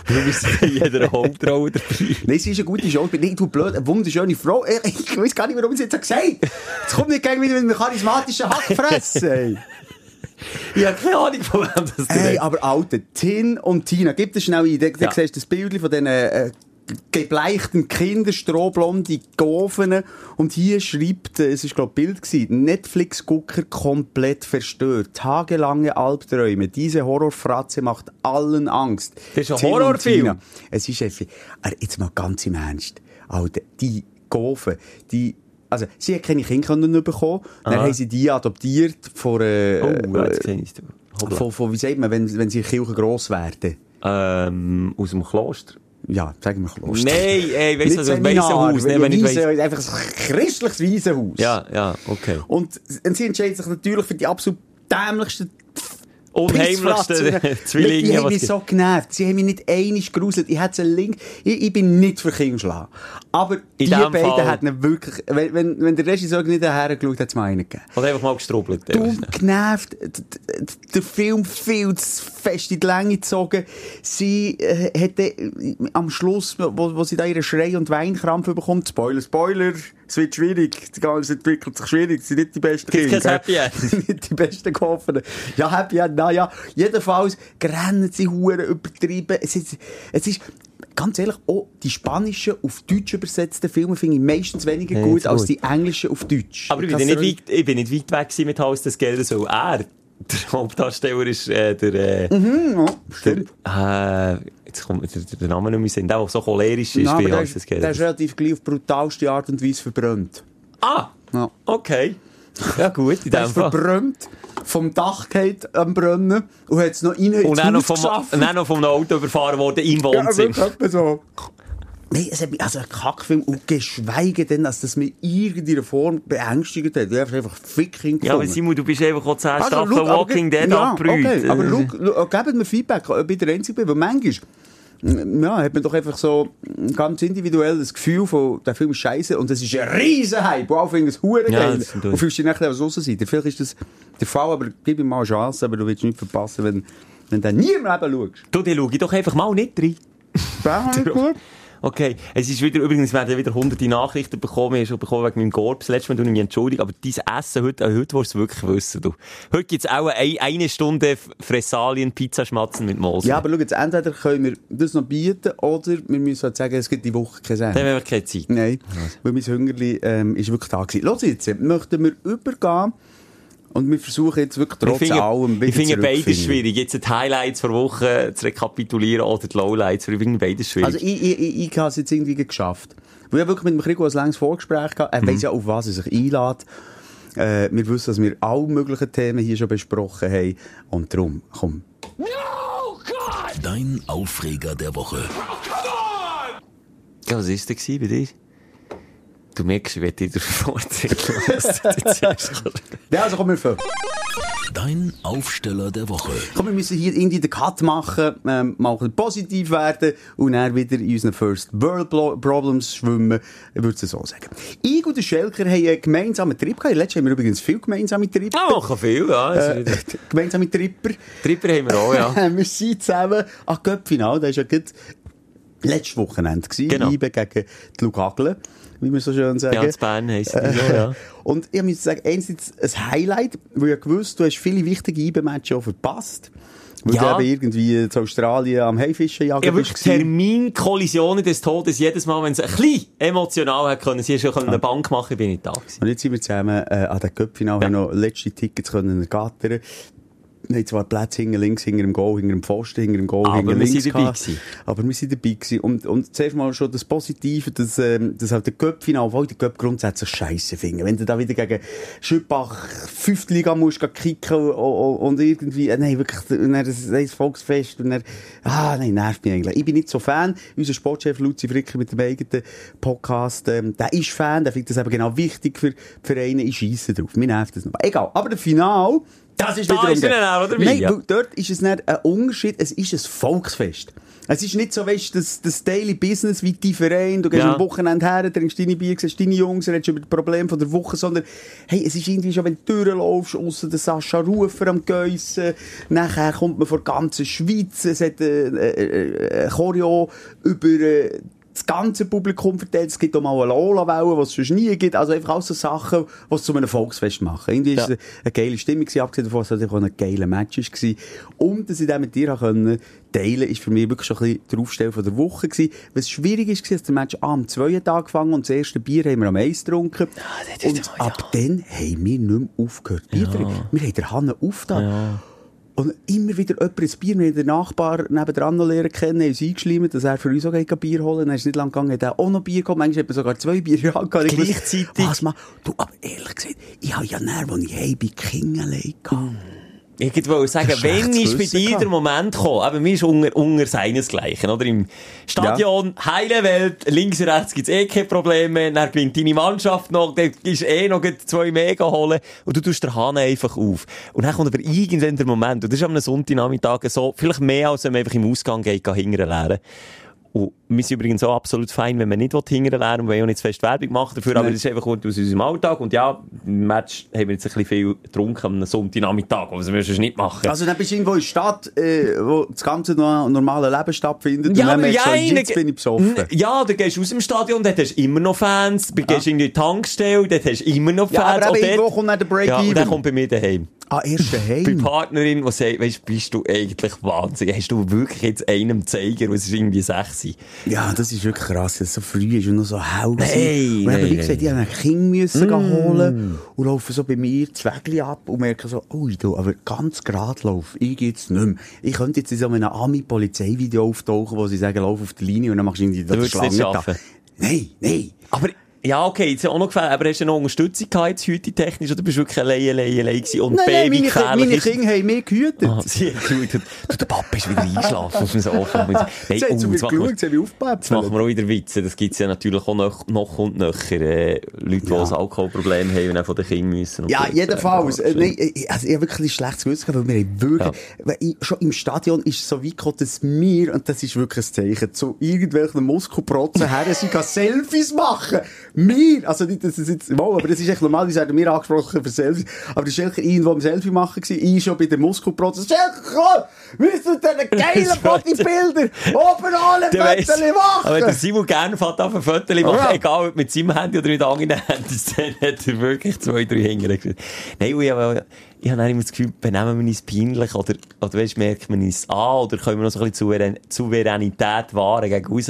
Du bist jeder Hauptrolle dabei. Nein, sie ist eine gute Schauspielerin. Du blöd, eine wunderschöne Frau. Ich, weiß gar nicht, warum es jetzt gesagt habe. Jetzt kommt nicht gegen wieder mit einem charismatischen Hackfressen. Ich habe keine Ahnung, von wem das du Hey, aber Alter, Tin und Tina, gib dir schnell ein. Da Ja. siehst du das Bild von diesen äh, gebleichten Kinder, strohblonde Gofen. Und hier schreibt, äh, es ist glaube Bild gewesen, Netflix-Gucker komplett verstört. Tagelange Albträume. Diese Horrorfratze macht allen Angst. Das ist ein Horrorfilm. Es ist einfach, jetzt mal ganz im Ernst. Alter, die Gofen, die, also, sie hat keine Kinder können bekommen. Dann Aha. haben sie die adoptiert von, äh, Oh, jetzt ich. Hoppla. von, von, wie sagt man, wenn, wenn sie Kirchen gross werden? Ähm, aus dem Kloster. Ja, sagen wir Kloster. Nein, ey, weißt du, ein Waisenhaus. Nee, wenn ich weiss. Einfach ein christliches Waisenhaus. Ja, ja, okay. Und, und sie entscheidet sich natürlich für die absolut dämlichsten Unheimlichste Zwillinge, Die haben mich so genervt. Sie haben mich nicht einig geruselt. Ich hätte sie link, ich, ich bin nicht für Kinder schlagen. Aber die dem beiden Fall- hätten ihn wirklich, wenn, wenn, wenn der Regisseur nicht daher geschaut hat, es mal einen gegeben. Oder einfach mal gestrubbelt. dumm genervt, der Film viel zu fest in die Länge gezogen. Sie hätte äh, am Schluss, wo, wo sie da ihren Schrei- und Weinkrampf bekommt, Spoiler, Spoiler, es wird schwierig, die ganze entwickelt sich schwierig, sie sind nicht die besten Kinder, kein gell? Happy End? nicht die besten Gehoffenen. Ja, Happy End, naja, jedenfalls rennen sie Huren übertrieben. Es ist, es ist, ganz ehrlich, auch die spanischen auf Deutsch übersetzten Filme finde ich meistens weniger Ja, gut jetzt als die englischen auf Deutsch. Aber ich bin, nicht weit, ich bin nicht weit weg mit Haus des Geldes, weil er, der Hauptdarsteller ist äh, der, äh, Mhm, ja, stimmt. der, äh, jetzt kommt der, der Name nicht mehr Sinn, der, der so cholerisch ist Ja, der, Haus des ist, der ist relativ gleich auf brutalste Art und Weise verbrannt. Ah, Ja. okay. Ja gut, in dem Fall. verbrannt, vom Dach geht am Brennen und hat es noch rein Und ins dann noch Haus vom, geschafft. und dann noch vom Auto überfahren worden im Ja, Wohnzimmer. wirklich etwa so. Nein, es hat mich, also ein Kackfilm, und geschweige denn, dass das mich irgendeiner Form beängstigt hat. Ich habe einfach ficking Ja, aber gefunden. Simon, du bist einfach auch 10 Also, Staffeln aber Walking Dead ja, abgebrüht. okay, aber schau, schau, gebt mir Feedback, ob ich der Einzige bin, weil manchmal, mm, ja, hat man doch einfach so ganz individuell das Gefühl von, der Film ist scheiße und es ist ein riesen Hype, wo alle finden es hure Ja, geil. das stimmt. und fühlst dich nachher was Aussenseiter. Vielleicht ist das der Fall, aber gib ihm mal eine Chance, aber du willst nicht verpassen, wenn, wenn du nie im Leben schaust. Du, die schau ich doch einfach mal nicht rein. Nicht gut. Okay, es ist wieder, übrigens werden wieder hunderte Nachrichten bekommen, ich habe schon bekommen wegen meinem Gorb, das letzte Mal du mich entschuldigen, aber dein Essen heute, äh, heute willst du es wirklich wissen, du. Heute gibt's auch eine, eine Stunde Fressalien, Pizza schmatzen mit Moser. Ja, aber schau jetzt, entweder können wir das noch bieten, oder wir müssen halt sagen, es gibt die Woche kein Dann Essen. haben wir keine Zeit. Nein, weil mein Hungerli ähm, ist wirklich da gewesen. Los jetzt, möchten wir übergehen und wir versuchen jetzt wirklich Ich trotz finde, allem ich finde beides schwierig. Jetzt die Highlights der Woche zu rekapitulieren oder die Lowlights, ich finde beides schwierig. Also ich, ich, ich, ich habe es jetzt irgendwie geschafft. Weil ich wirklich mit dem Krigo ein langes Vorgespräch gehabt. Er weiss ja, auf was er sich einlädt. Äh, wir wissen, dass wir alle möglichen Themen hier schon besprochen haben. Und darum, komm. Dein Aufreger der Woche. ja, was war das bei dir? Du merkst, ich werde dir vorzeigen, was du jetzt. Ja, also komm, wir fangen. Dein Aufsteller der Woche. Komm, wir müssen hier irgendwie den Cut machen, ähm, mal positiv werden und dann wieder in unseren First World Problems schwimmen. Ich würde es so sagen. Ich und der Schelker haben einen gemeinsamen Trip gehabt. Letztes haben wir übrigens viel gemeinsame Trips. Ja, machen viel, ja. Äh, Äh, gemeinsame Tripper. Tripper haben wir auch, ja. wir sind zusammen an Göppfinal. Das war ja gerade letztes Wochenende. Gewesen. Genau. Gegen die Lugagle, wie wir so schön sagen. Ja, in Bern heisst es so, ja. Und ich muss sagen, einerseits ein Highlight, weil ich gewusst, du hast viele wichtige Ibe-Matches auch verpasst. Weil Ja. du eben irgendwie zu Australien am Haifischen jagen Ja, wirklich. Terminkollisionen des Todes. Jedes Mal, wenn es ein bisschen emotional hätte können, sie schon können eine Bank machen, bin ich da gewesen. Und jetzt sind wir zusammen äh, an den Köpfinal, Ja. haben noch letzte Tickets können ergattern. Haben zwar Plätze hinten links, hinter dem Goal, hinter dem Pfosten, hinter dem Goal, Aber hinter wir links sind dabei gehabt. Aber wir sind dabei gewesen. Und, und zuerst mal schon das Positive, dass, ähm, dass halt der Köpfinal, obwohl der Köp grundsätzlich scheiße finden. Wenn du da wieder gegen Schüppach, fünfte Liga musst, kicken und, und, und irgendwie, äh, nein, wirklich, und dann das, das Volksfest und dann, ah, nein, nervt mich eigentlich. Ich bin nicht so Fan. Unser Sportchef Luzi Fricker mit dem eigenen Podcast, ähm, der ist Fan, der findet das eben genau wichtig für die Vereine. Ich scheisse drauf. Mir nervt das noch. Egal. Aber der Final, das ist Da ist er oder wie? Nein, Ja. dort ist es nicht ein Unterschied, es ist ein Volksfest. Es ist nicht so, weißt das, das Daily Business wie die Verein, du gehst Ja. am Wochenende her, trinkst deine Bier, siehst deine Jungs, redest über die Probleme von der Woche, sondern, hey, es ist irgendwie schon, wenn du durchlaufst, ausser der Sascha Rufer am Geissen, nachher kommt man von der ganzen Schweiz, es hat äh, äh, äh, Choreo über äh, das ganze Publikum verteilt, es gibt auch mal eine Lola-Welle, die es sonst nie gibt, also einfach all so Sachen, die es zu einem Volksfest machen. Irgendwie Ja. ist es eine geile Stimmung gewesen, abgesehen davon, dass es auch ein geiler Match war. Und dass ich den mit dir auch können teilen ist für mich wirklich schon ein bisschen der Aufstell von der Woche gewesen. Was schwierig ist, war, dass der Match am zweiten Tag angefangen und das erste Bier haben wir am Eis getrunken. das ist und ja- ab dann haben wir nicht mehr aufgehört. Bier trinken. Wir haben den Hannen aufgetan. Und immer wieder jemand ein Bier, wir den Nachbar nebendran noch lernen kennen, uns eingeschleimt, dass er für uns auch ein Bier holen Dann ist nicht lang gegangen, hat er auch noch Bier geholt. Manchmal hat man sogar zwei Bier angehabt. Gleichzeitig? Was man, du, aber ehrlich gesagt, ich habe ja näher, als ich heim bin, Kingelei gehabt. Ich wollte sagen, wenn ist bei dir der? Moment gekommen, aber mir ist unter, unter seinesgleichen, oder? Im Stadion, heile Welt, links und rechts gibt's eh keine Probleme, dann gewinnt deine Mannschaft noch, dann gehst eh noch zwei Mega holen und du tust den Hahn einfach auf. Und dann kommt aber irgendwann der Moment, und das ist am Sonntagnachmittag so, vielleicht mehr als wenn man einfach im Ausgang geht, hingern lernen. Und wir sind übrigens auch absolut fein, wenn man nicht hingern lernen, wir wollen ja nicht fest Werbung machen dafür, aber Nein. das ist einfach gut aus unserem Alltag. Und ja, im Match haben wir jetzt ein bisschen viel getrunken am Sonntagnachmittag, was wir sonst nicht machen. Also dann bist du irgendwo in der Stadt, äh, wo das ganze no normale Leben stattfindet. und dann merkst du, jetzt bin ich besoffen. Ja, dann gehst du aus dem Stadion, dort hast du immer noch Fans, du gehst in die Tankstelle, dort hast du immer noch Ja, Fans. aber Und eben irgendwo dort- kommt dann der Break-even. Ja, und dann kommt bei mir daheim. Ah, erst Bei daheim. Partnerin, die sagt, weisst, bist du eigentlich wahnsinnig? Hast du wirklich jetzt einem Zeiger, was ist irgendwie sexy? Ja, das ist wirklich krass, dass so früh ist und noch so hell Nein, Und eben, wie gesagt, ich musste ein Kind müssen holen und laufe so bei mir das Wägli ab und merke so, ui, du, aber ganz gerade lauf, ich geht's nicht mehr. Ich könnte jetzt in so einem Ami-Polizeivideo auftauchen, wo sie sagen, lauf auf die Linie und dann machst du irgendwie nicht Schlange. Nein, nein. Aber, ja, okay, jetzt auch noch gefällt, aber hast du noch Unterstützung gehabt, jetzt heute technisch, oder bist du wirklich allein, allein, allein gewesen und Nein, nein, Baby meine, Ki- meine ist? Kinder haben mich gehütet. Ah, sie hat geschaut, du, der Papa ist wieder eingeschlafen auf dem Sofa. Nein, Sie haben zu mir machen geschaut, sie haben mich Jetzt machen aufgepäppelt. wir auch wieder Witze. Das gibt's ja natürlich auch noch, noch und nöcher. Äh, Leute, die Ja. ein Alkoholproblem haben und auch von den Kindern müssen. Ja, so. jedenfalls. Äh, Ja, nein, äh, also ich habe wirklich ein schlechtes Gewissen weil wir haben wirklich, weil ich, schon im Stadion ist es so weit gekommen, dass wir, und das ist wirklich ein Zeichen, zu irgendwelchen Muskelprotzen her, sie kann Selfies machen. Wir, also nicht, dass es jetzt, mal, aber das ist echt normal, die werden mir angesprochen für Selfies, aber der Schelker irgendwo am Selfie machen gewesen, ich schon bei den Muskelprotzen, Schelker, komm, wir sind diese geilen Das ich- Bodybuilder, oben alle Der weiss, Fotos aber wenn der machen. Simon gerne fährt auf ein Foto machen, Ja. egal ob mit seinem Handy oder mit anderen Handys, dann hat er wirklich zwei, drei Hänge gesagt. Nein, ich habe, ich habe immer das Gefühl, benehmen wir uns peinlich oder, oder weißt, merkt man uns an oder können wir noch so ein bisschen Souverän Souveränität wahren gegen raus.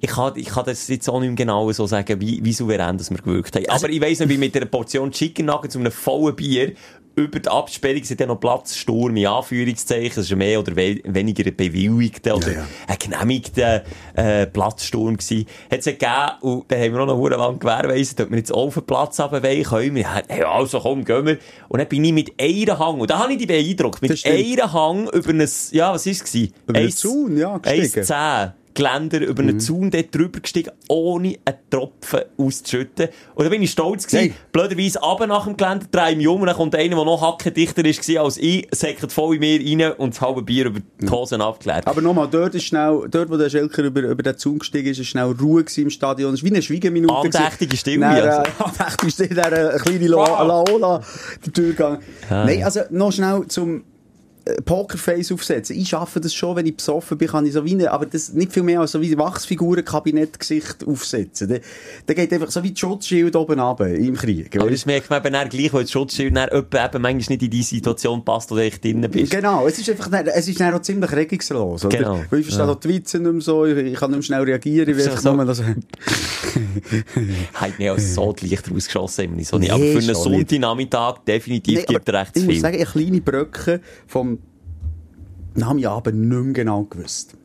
Ich kann, ich kann das jetzt auch nicht mehr genau so sagen, wie, wie souverän das wir gewirkt haben. Aber ich weiss noch, wie mit einer Portion Chicken Nuggets und einem vollen Bier über die Absperrung sind dann noch Platzsturm in Anführungszeichen. Das ist mehr oder we weniger ein bewilligter oder Ja, ja. ein genehmigter äh, Platzsturm gsi. Hat es gegeben und dann haben wir noch verdammt lang gewährweisend, ob wir jetzt auf den Platz runterwollen können. Wir haben, hey, also komm, gehen wir. Und dann bin ich mit einem Hang, und da habe ich dich beeindruckt, mit einem Hang über ein, ja, was ist es gewesen? Über einen Zaun, ja, gestiegen. 1,10 Geländer über Mhm. einen Zaun dort drüber gestiegen, ohne einen Tropfen auszuschütten. Und da bin ich stolz gewesen. Hey. Blöderweise runter nach dem Geländer, drei im Jungen, dann kommt einer, der noch hackendichter war als ich, säckert voll in mir rein und das halbe Bier über die Hosen abgeklärt. Aber nochmal, dort ist schnell, dort, wo der Schelker über, über den Zaun gestiegen ist, ist schnell Ruhe im Stadion. Es war wie eine Schweigeminute. Andächtige Stille, Dann, äh, also. Andächtige Stille, eine kleine La Laola, die Tür gegangen. Ah, Nein, also, noch schnell zum, Pokerface aufsetzen. Ich schaffe das schon, wenn ich besoffen bin, kann ich so wie eine, aber das nicht viel mehr als so wie Wachsfiguren-Kabinettgesicht aufsetzen. Da, da geht einfach so wie die Schutzschild oben runter im Krieg. Aber das merkt man eben dann gleich, weil das Schutzschild dann eben manchmal nicht in die Situation passt, wo du echt drinnen bist. Genau, es ist einfach, dann- es ist dann auch ziemlich regungslos, oder? Genau, Weil ich verstehe ja. auch die Witze nicht mehr so, ich, ich kann nicht mehr schnell reagieren, ich einfach so- nur das, Hat mir auch so die Lichter rausgeschossen, so. Nee, Aber für einen. Sonntagnachmittag definitiv Nee, gibt er aber recht ich zu muss viel. sagen, ich kleine Bröcke vom Nami-Abend nicht mehr genau gewusst.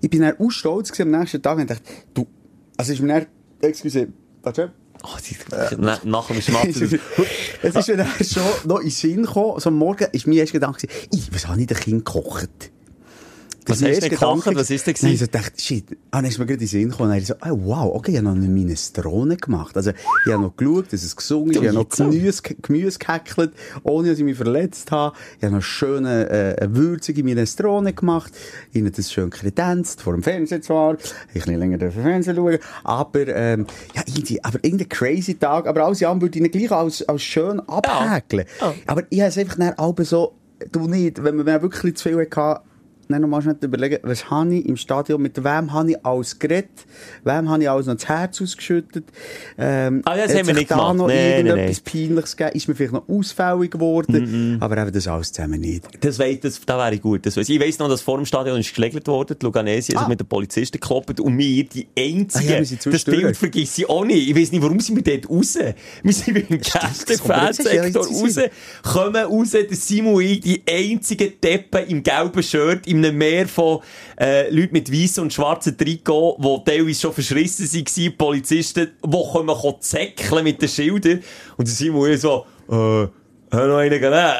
Ich bin dann auch stolz am nächsten Tag und dachte, du, also ist mir dann, excuse, warte. Oh, die, na- nach dem Schmatzen. es ist mir dann schon noch in den Sinn gekommen, so am Morgen ist mir erst ich, was habe ich den Kind gekocht? Was hast du denn? Gedanke. Was ist denn Nein, ich gewesen? so dachte, shit. Ah, dann ist mir gerade in den Sinn gekommen. Dann habe ich so, oh, wow, okay, ich habe noch eine Minestrone gemacht. Also, ich habe noch geschaut, dass es gesungen ist. Ich habe noch auch. Gemüse, Gemüse gehackelt, ohne dass ich mich verletzt habe. Ich habe noch schöne, äh, würzige Minestrone gemacht. Ihnen das schön kredenzt, vor dem Fernseher zwar. Ich bisschen länger den Fernseher schauen. Aber, ähm, ja, irgendwie, aber irgendein crazy Tag. Aber alles in allem würde ich ihn gleich als, als schön abhäkeln. Ja. Aber ich habe es einfach dann alle so, du nicht, wenn man wirklich zu viel hatte, dann noch mal schnell überlegen, was habe ich im Stadion, mit wem habe ich alles geredet, wem habe ich alles noch das Herz ausgeschüttet, ähm, Ah, das haben wir sich nicht da gemacht. noch Nee, nee, irgendetwas Peinliches gegeben, ist mir vielleicht noch ausfällig geworden, aber eben das alles zusammen nicht. Das, das, das wäre gut. Das weiss. Ich weiss noch, dass vor dem Stadion ist geschlägelt worden, die Luganesi, also Ah. mit den Polizisten gekloppt und wir, die Einzigen, Ah ja, das. Bild vergesse ich auch nicht. Ich weiss nicht, warum sind wir dort raus? Wir sind im Gäste-Fansektor raus, kommen raus, der Simon die einzigen Deppen im gelben Shirt, in einem Meer von äh, Leuten mit weißen und schwarzen Trikot, die teilweise schon verschrissen waren, Polizisten, die kommen zäckeln mit den Schildern. Und Simon und ich so, äh, hör noch einen genommen.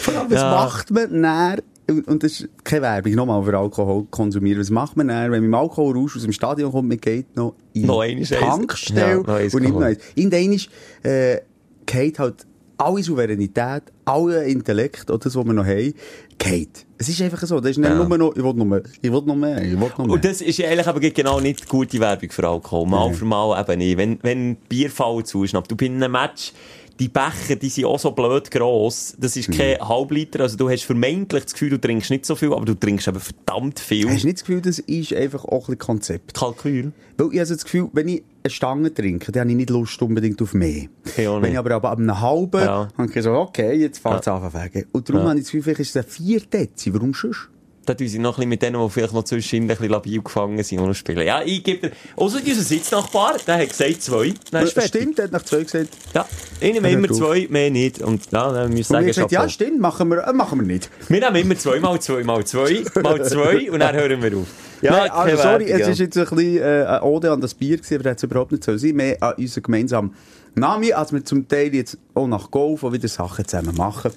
Vor allem, was Ja. macht man dann, und das ist keine Werbung, nochmal für Alkohol konsumieren, was macht man dann, wenn man im Alkoholrausch aus dem Stadion kommt, man geht noch in die. Tankstelle Ja, und nimmt noch eins. Irgendwann äh, geht halt alle Souveränität, alle Intellekt, oder das, was wir noch haben, geht. Es ist einfach so, das ist nicht Ja. nur noch, ich will noch mehr, ich will noch mehr, ich will noch mehr. Und das ist eigentlich aber genau nicht gute Werbung für Alkohol. Mal für mal eben nicht. Wenn, wenn Bierfall zuschnappt, du bist in einem Match, die Becher, die sind auch so blöd gross. Das ist kein Halbliter. Also du hast vermeintlich das Gefühl, du trinkst nicht so viel, aber du trinkst eben verdammt viel. Hast du nicht das Gefühl, das ist einfach auch ein Konzept? Kalkül. Weil ich habe das Gefühl, wenn ich eine Stange trinke, dann habe ich nicht Lust unbedingt auf mehr. Ich. Wenn ich aber ab einem halben, Ja. dann ich so, okay, jetzt fährt es an zu fegen. Und darum Ja. habe ich das Gefühl, vielleicht ist es ein 4 Dezi. Warum sonst? Da tun sie noch ein bisschen mit denen, die vielleicht noch zwischendrin ein bisschen labil gefangen sind, und spielen. Ja, ich gebe dir, außer unser Sitznachbar, der hat gesagt zwei. Ist fertig. Stimmt, der hat nach zwei gesagt. Ja. Ich nehme immer auf. zwei, mehr nicht. Und ja, dann müssen wir sagen, gesagt, ja, stimmt, machen wir, äh, machen wir nicht. Wir nehmen immer zwei mal zwei mal zwei mal zwei und dann hören wir auf. Ja, keine also, sorry, Werbung, es ist jetzt ein bisschen äh, ein Ode an das Bier gewesen, aber das hat es überhaupt nicht so sein. Mehr an unseren gemeinsamen Namen, als wir zum Teil jetzt auch nach Golf auch wieder Sachen zusammen machen.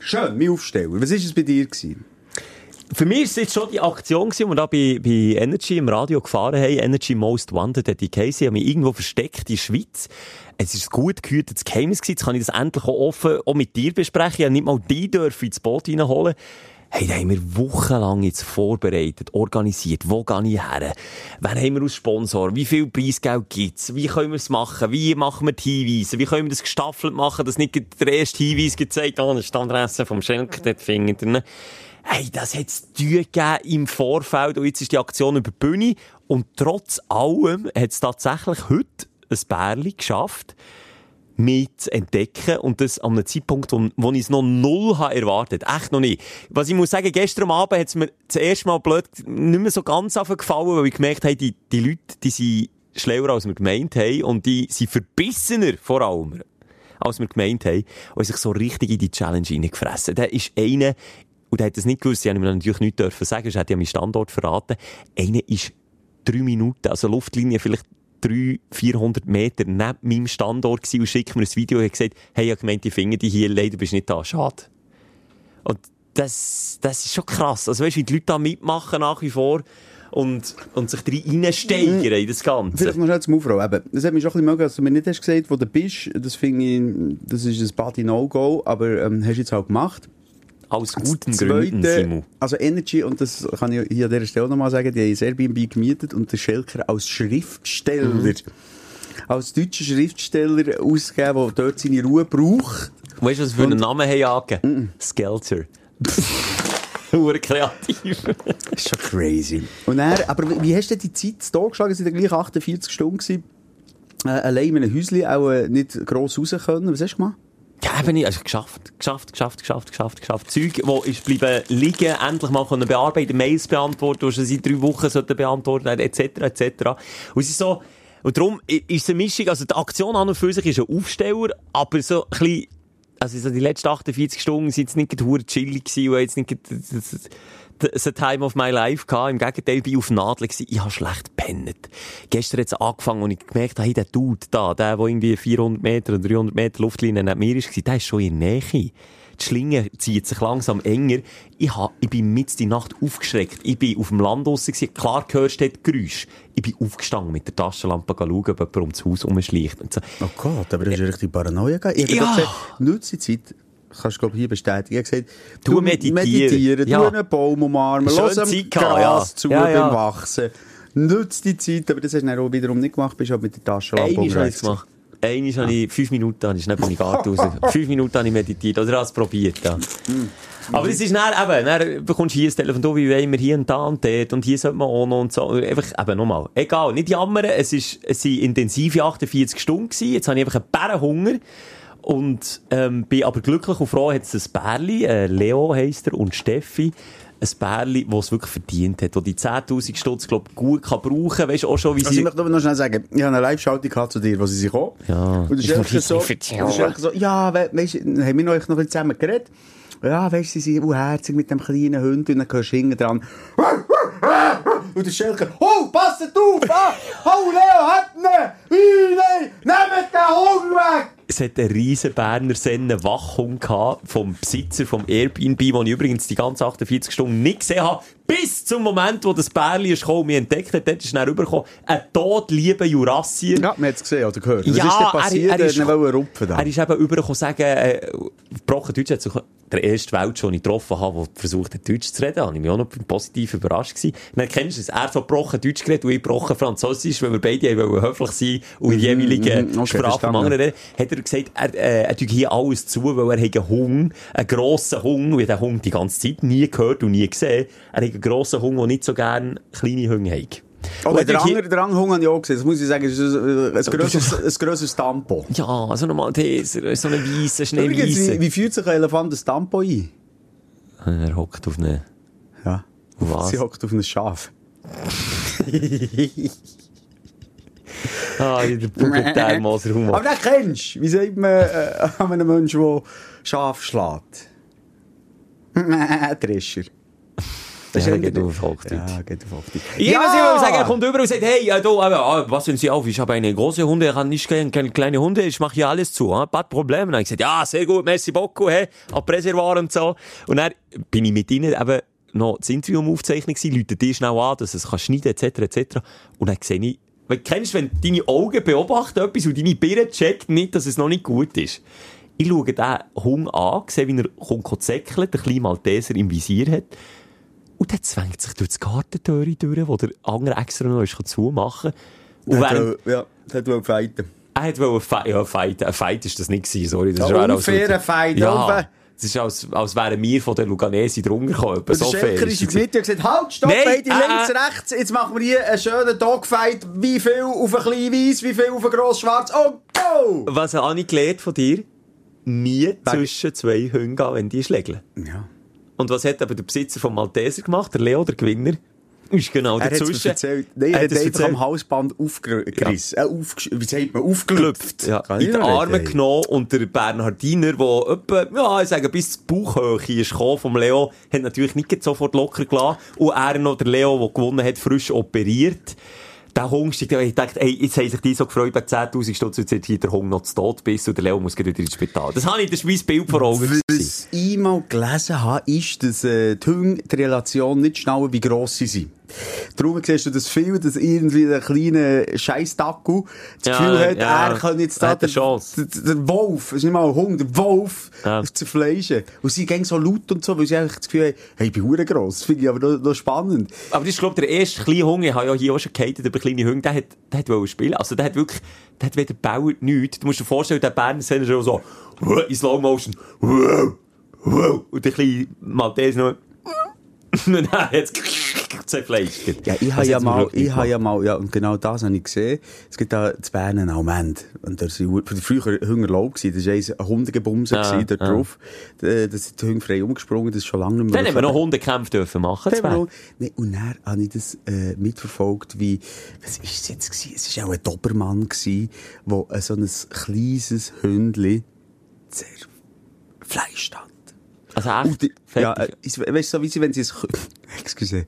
Schön, mein Aufsteller. Was war es bei dir? Gewesen? Für mich ist es jetzt schon die Aktion die wir da bei, bei Energy im Radio gefahren haben. Energy Most Wanted, hat die Casey, haben mich irgendwo versteckt in der Schweiz. Es ist gut gehütetes Geheimnis gewesen. Jetzt kann ich das endlich auch offen, auch mit dir besprechen. Ich habe nicht mal die dürfen ins Boot reinholen. Hey, da haben wir wochenlang jetzt vorbereitet, organisiert. Wo gehe ich her? Wen haben wir als Sponsor? Wie viel Preisgeld gibt's? Wie können wir es machen? Wie machen wir die Hinweise? Wie können wir das gestaffelt machen, dass nicht der erste Hinweis gezeigt hat, oh, das ist die Adresse vom Schenk, dort findet ihr. Hey, das hat es im Vorfeld und jetzt ist die Aktion über die Bühne. Und trotz allem hat es tatsächlich heute ein Bärli geschafft, mich zu entdecken und das an einem Zeitpunkt, wo, wo ich es noch null habe erwartet. Echt noch nicht. Was ich muss sagen, gestern Abend hat es mir das erste Mal blöd nicht mehr so ganz gefallen, weil ich gemerkt habe, die, die Leute, die sind schlauer als wir gemeint haben und die sind verbissener vor allem als wir gemeint haben, und sich so richtig in die Challenge reingefressen. Der ist einer, und der hat das nicht gewusst, ich habe ihm natürlich nichts dürfen sagen, hätte ich ja meinen Standort verraten. Einer ist drei Minuten, also Luftlinie vielleicht 300, 400 Meter neben meinem Standort gewesen und schickt mir ein Video und hat gesagt, hey, ich gemeint, die finden die hier, leider bist du nicht da, schade. Und das, das ist schon krass. Also weißt du, wie die Leute da mitmachen nach wie vor und, und sich drin reinsteigern in das Ganze. Vielleicht noch schnell zum Aufrau. Eben, das hat mich schon ein bisschen mögen, dass du mir nicht hast gesagt, wo du bist. Das finde ich, das ist ein Body No-Go, aber ähm, hast du jetzt auch gemacht. Aus guten Das Gründen, Zweite, Simon. Also Energy, und das kann ich hier an dieser Stelle nochmal sagen, die haben ein Airbnb gemietet und der Schelker als Schriftsteller, Mhm. als deutscher Schriftsteller ausgegeben, der dort seine Ruhe braucht. Weißt du, was für einen Und- Namen haben angegeben? Skelter. Hure kreativ. Das ist schon crazy. Und dann, aber wie- hast du die Zeit da geschlagen? Es waren gleich 48 Stunden. Gewesen. Äh, allein in einem Häuschen auch äh, nicht gross raus können. Was hast du gemacht? Ja, eben nicht. Also geschafft, geschafft, geschafft, geschafft, geschafft, geschafft. Zeug, wo ist bleiben liegen, endlich mal können bearbeiten, Mails beantworten, die schon seit drei Wochen sollten beantwortet werden, etc., etc. Und es ist so, und darum ist es eine Mischung, also die Aktion an und für sich ist ein Aufsteller, aber so ein bisschen, also so die letzten 48 Stunden sind jetzt nicht gerade chillig gewesen und jetzt nicht ein Time of my life gehabt. Im Gegenteil, ich bin auf Nadeln gewesen. Ich habe schlecht gepennt. Gestern hat es angefangen und ich gemerkt habe, hey, der Dude da, der, der irgendwie 400 Meter oder 300 Meter Luftlinie neben mir ist, der ist schon in der Nähe. Die Schlinge zieht sich langsam enger. Ich, ha, ich bin mitten die Nacht aufgeschreckt. Ich bin auf dem Land draussen klar gehört dort Geräusch. Ich bin aufgestanden mit der Taschenlampe schauen, ob jemand ums Haus rumschleicht. Und so. Oh Gott, aber das ist richtig Paranoia. Ich Ja. habe gesagt, nutze die Zeit, kannst du hier bestätigen. Ich habe gesagt, Tu meditieren. meditieren, Ja. tu einen Baum umarmen, lass dem Gras ja. zu Ja, ja. beim Wachsen. Nutze die Zeit, aber das hast du dann auch wiederum nicht gemacht, bist halt mit der Taschenlampe es gemacht. Einmal habe ich, fünf Minuten habe ich schnell raus. Fünf Minuten habe ich meditiert. Oder habe es probiert, ja. Aber es ist dann eben, dann bekommst du hier ein Telefon, du, wie wollen wir hier und da und dort und hier sollte man auch noch und so. Einfach, eben nochmal. Egal, nicht jammern. Es ist, es sind intensive 48 Stunden gewesen. Jetzt habe ich einfach einen Bärenhunger. Und, ähm, bin aber glücklich und froh, hat es ein Bärli, äh, Leo heisst er, und Steffi. Ein Bärli, das es wirklich verdient hat, das die 10.000 Stutz, glaub, gut kann brauchen. Weißt du auch schon, wie Also sie... ich möchte aber noch schnell sagen, ich habe eine Live-Schaltung zu dir, wo sie sich kommen. Ja. Und das ist so, so, ja, we weißt du, haben wir noch ein bisschen zusammen geredet. Ja, weißt du, sie sind unherzig mit dem kleinen Hund und dann hörst du hinten dran. Und der Schelker, oh, passt auf, ah, oh, Leo, hat ihn, nein, nehmt den Hund weg. Es hat einen riesen Berner Sennen Wachhund gehabt vom Besitzer vom Airbnb, den ich übrigens die ganzen 48 Stunden nicht gesehen habe, bis zum Moment, wo das Bärli ist gekommen mich entdeckt hat, dort ist er rübergekommen, ein todlieber Jurassier. Ja, man hat es gesehen oder gehört. Was Ja, ist denn er- passiert? er Er, ist- er rupfen. Er ist eben übergekommen sagen, äh, gebrochen Deutsch hat sich der erste Welt schon ich getroffen habe, der versucht hat, Deutsch zu reden. Da habe ich mich auch noch positiv überrascht gewesen. Dann kennst du es, er hat so gebrochen Deutsch geredet und ich gebrochen Französisch, weil wir beide wollen höflich sein und in die jeweilige mhm, okay, Sprache vom anderen reden. Hat er gesagt, er, äh, er tut hier alles zu, weil er einen Hund, einen grossen Hund, und ich habe den Hund die ganze Zeit nie gehört und nie gesehen. Er hat einen grossen Hund, der nicht so gerne kleine Hunde hat. Oh, er der andere Dranghung habe ich auch gesehen. Das muss ich sagen, ist ein, ein, grosses, ein grosses Tampo. Ja, so ein Malteser, so eine weisse, Übrigens, wie, schneeweisse. wie fühlt sich ein Elefant ein Tampo ein? Er hockt auf eine... Ja. Auf was? Sie hockt auf ein Schaf. Ah, der pubertär Moser Aber den kennst du. Wie sagt man äh, an einem Menschen, der Schaf schlägt? Drescher. Das Ja, irgendwie- auf. Ja, geht auf Hochdeutsch. Ich muss immer sagen, er kommt über und sagt, hey, ah, was sind Sie auf? Ich habe eine große Hunde, ich kann nicht keine, keine kleine Hunde, ich mache hier alles zu, ah, bad Problem. Und dann habe ich gesagt, ja, sehr gut, merci beaucoup, hey, ab Reservoir und so. Und dann bin ich mit ihnen eben noch das Interview am Aufzeichnen gewesen, Leute die schnell an, dass es kann schneiden, etc., etc. Und dann sehe ich, weil, kennst du, wenn deine Augen beobachten etwas und deine Birne checkt nicht, dass es noch nicht gut ist. Ich schaue den Hund an, sehe, wie er kommt zäckelt, der kleine Malteser im Visier hat. Und dann zwängt sich durch das Gartentür durch, wo der andere extra noch ist zumachen Und Der während, wohl- Ja, der wollte fighten. er hat wollen fe ja, fighten. Ein Fight ist das nicht gewesen, sorry. Das Ja, unfairer Fight, Ja. Es ist, als, als wären wir von der Luganesi drunter gekommen. Der So fair Schelker ist in die Mitte und gesagt, halt, stopp, Nein, beide äh, links, äh. rechts. Jetzt machen wir hier einen schönen Dogfight. Wie viel auf ein klein Weiss, wie viel auf ein gross Schwarz. Oh, go! Was habe ich gelernt von dir? Nie zwischen zwei Hunden gehen, wenn die schlägeln. Ja. Und was hat aber der Besitzer vom Malteser gemacht? Der Leo, der Gewinner? Ist genau Er dazwischen. erzählt. Nein, er hat es einfach am Halsband aufgerissen. Äh, aufgesch- wie sagt man? Aufgelüpft. Ja, in die Arme genommen und der Bernhardiner, der etwa, ja, ich sage, bis zur Bauchhöhe ist gekommen vom Leo, hat natürlich nicht sofort locker gelassen. Und er noch, der Leo, der gewonnen hat, frisch operiert. Der Hund steigt, ich dachte, ey, jetzt haben sich die so gefreut, wegen 10.000 Stutz, jetzt hier der Hund noch zu Tod bist und der Leo muss gleich wieder ins Spital. Das habe ich, das ist mein Bild vor Augen. Was ich mal gelesen habe, ist, dass äh, die Hunde die Relation nicht schnallen, wie gross sie sind. Darum siehst du das viel, dass irgendwie der kleine Scheiß-Dackel das Ja, Gefühl hat, ja. er kann jetzt da der, der Wolf, es ist nicht mal ein Hund, der Wolf Ja. zerfleischen. Und sie gehen so laut und so, weil sie eigentlich das Gefühl haben, hey, ich bin hure gross. Das finde ich aber noch, noch spannend. Aber das ist, glaube ich, der erste kleine Hund, ich habe ja hier auch schon gehatet über kleine Hunde, der hat, der hat wollen spielen. Also, der hat wirklich, der hat weder gebaut, nichts. Du musst dir vorstellen, der Berner Senner schon so, in Slow Motion, und der kleine Malteser noch, und dann es zerfleischt. Ja, ich habe ja mal, ich habe ja mal, ja, und genau das habe ich gesehen. Es gibt da zu Bern einen Almend. Und da die früher Hungerlaub gewesen. Das war ein Hundegebumse gewesen, dort ja. drauf. Da, da sind die Hunde frei umgesprungen, das ist schon lange nicht mehr. Dann haben wir noch Hundekämpfe dürfen machen. Dann Nee, und dann habe ich das äh, mitverfolgt, wie, was ist es jetzt gewesen? Es war auch ein Dobermann gewesen, wo äh, so ein kleines Hündli zerfleischt hat. Also Und echt, die, ja, äh, weißt du, so wie sie, wenn sie es, excuse,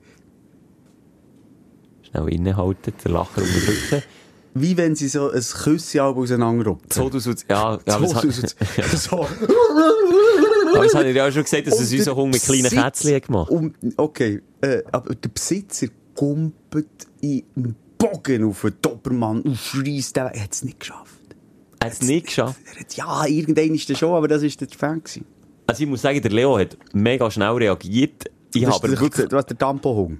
Schnell innehalten, der Lacher unterdrücken. wie wenn sie so ein Küsschen auseinanderrupfen. So, du, so, ja, ja, es hat- 2000. Ja. so. Aber das habe ich ja auch schon gesagt, dass es unser der Hund mit kleinen Kätzchen hat gemacht. Und, okay, äh, aber der Besitzer gumpelt in einen Bogen auf den Dobermann und schreist den. Er hat es nicht geschafft. Er hat es nicht geschafft. Er hat, ja, irgendein ist der schon, aber das ist der Fan gewesen. Also ich muss sagen, der Leo hat mega schnell reagiert. Ich Das habe ist aber wirklich... der, was, der Tampohung.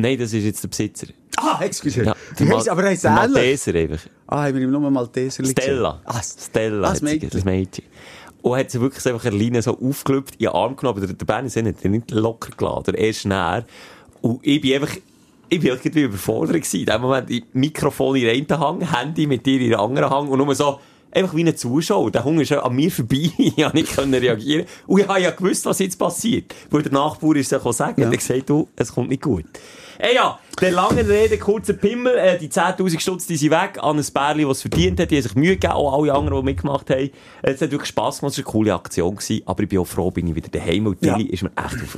Nein, das ist jetzt der Besitzer. Ah, excuse. Ja, der heisst, Ma- aber er ähnlich. Malteser einfach. Ah, haben wir ihm nur Malteser Stella. Ah, Stella. Ah, das Mädchen. Das Mädchen. Und hat sie wirklich einfach eine Leine so aufgelöpft, in den Arm genommen, der, der Bernie hat ihn nicht locker gelassen, er ist näher. Und ich bin einfach, ich bin irgendwie überfordert gewesen. In dem Moment, Mikrofon in den einen Hang, Handy mit dir in den anderen Hang und nur so, einfach wie ein Zuschauer. Der Hunger ist ja an mir vorbei. ich konnte nicht reagieren. Und ich habe ja gewusst, was jetzt passiert. Weil der Nachbar ist ja sagen, Ja. er hat gesagt, du, es kommt nicht gut. Ey ja, der lange Rede, kurzer Pimmel, äh, die 10.000 Stutz, die sind weg, an ein Bärli, es verdient hat, die haben sich Mühe gegeben, auch alle anderen, die mitgemacht haben. Es hat wirklich Spass gemacht, es war eine coole Aktion gewesen, aber ich bin auch froh, bin ich wieder daheim und Ja. Tilly ist mir echt auf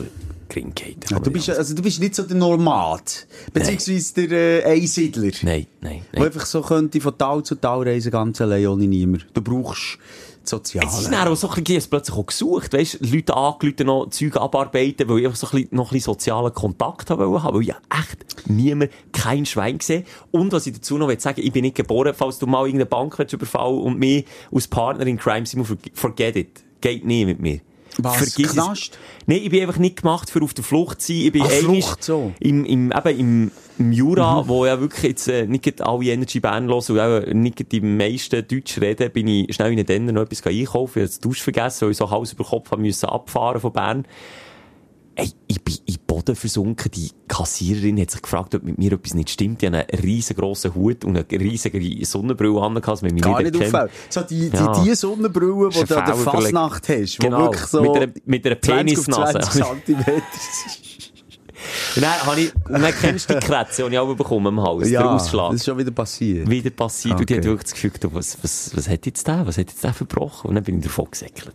den gefallen. Ja, du, bist, also, du bist nicht so der Nomad. Beziehungsweise der äh, Einsiedler. Nein, nein, Der nein. einfach so könnte von Tal zu Tal reisen, ganz allein, ohne niemand. Du brauchst Soziale. Es ist dann auch so ein bisschen, plötzlich auch gesucht, weißt, Leute angerufen, noch Zeug abarbeiten, weil ich einfach so ein bisschen, noch ein bisschen sozialen Kontakt haben wollte, weil ich ja echt niemand, kein Schwein gesehen. Und was ich dazu noch will sagen, ich bin nicht geboren, falls du mal irgendeine Bank überfallen und mich als Partner in Crime forg- forget it. Geht nie mit mir. Was, es. Knast? Nein, ich bin einfach nicht gemacht für auf der Flucht zu sein. Ich bin einmal Flucht, so. im, im, eben im, im Jura, wo ja wirklich jetzt äh, nicht alle Energy Bern hören und auch nicht die meisten Deutsch reden, bin ich schnell in den Denner noch etwas einkaufen. Ich habe das Dusch vergessen, weil ich so Hals über Kopf haben müssen abfahren von Bern. Ey, ich bin in den Boden versunken. Die Kassiererin hat sich gefragt, ob mit mir etwas nicht stimmt. Die hat einen riesengroßen Hut und eine riesige Sonnenbrille an, dass man mich Gar nicht nicht auffällt. So die, die, Ja. die Sonnenbrille, die du an der. Fasnacht hast, wo Genau, wirklich so mit einer- mit einer 20 auf Penisnase. 20 Zentimeter. Und dann, habe ich, und dann kennst du die Krätze, die ich auch bekommen am Hals, der ja, Ausschlag. das ist schon wieder passiert. wieder passiert. Und die hat Okay. wirklich das Gefühl, was, was, was hat jetzt der? Was hat jetzt der verbrochen? Und dann bin ich davon gesäckelt.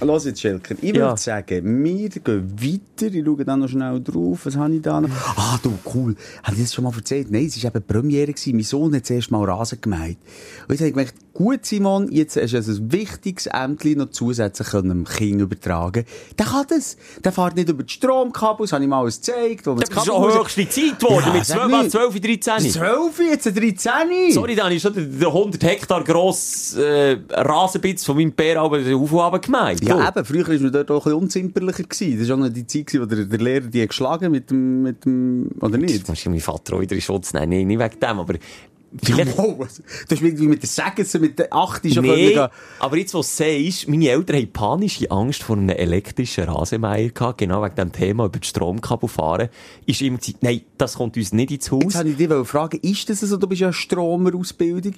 Los jetzt, Schelker. Ich Ja. würde sagen, wir gehen weiter. Ich schaue dann noch schnell drauf. Was habe ich da noch? Ah, du, cool. Habe ich das schon mal erzählt? Nein, es war eben Premiere. Gewesen. Mein Sohn hat zuerst mal Rasen gemäht. Und jetzt habe ich gedacht, gut, Simon, jetzt hast du also ein wichtiges Ämtchen noch zusätzlich dem Kind übertragen Der kann das. Der fährt nicht über die Stromkabel. Das habe ich mal alles gezeigt. Wo Das ist schon höchste Zeit geworden, Ja, mit sag 12, nicht. was, 12, 13. 12, jetzt ein 13. Sorry, dann ist schon der, der 100 Hektar grosse äh, Rasenbitz von meinem Bär aber auf gemeint. Ja, eben, früher war man dort auch ein bisschen unzimperlicher. Gewesen. Das war auch noch die Zeit, gewesen, wo der, der Lehrer die geschlagen mit dem, mit dem, oder nicht? Jetzt musst du meinen Vater auch wieder in Schutz nehmen. Nein, nicht wegen dem, aber vielleicht... Ja, wow, du hast irgendwie mit der Sägesse, mit der 8 schon Nee, können aber jetzt, was du sagst, meine Eltern hatten panische Angst vor einem elektrischen Rasenmäher gehabt, genau wegen dem Thema über die Stromkabel fahren. Ist immer gesagt, nein, das kommt uns nicht ins Haus. Jetzt wollte ich dich fragen, ist das so, du bist ja Stromer-Ausbildung?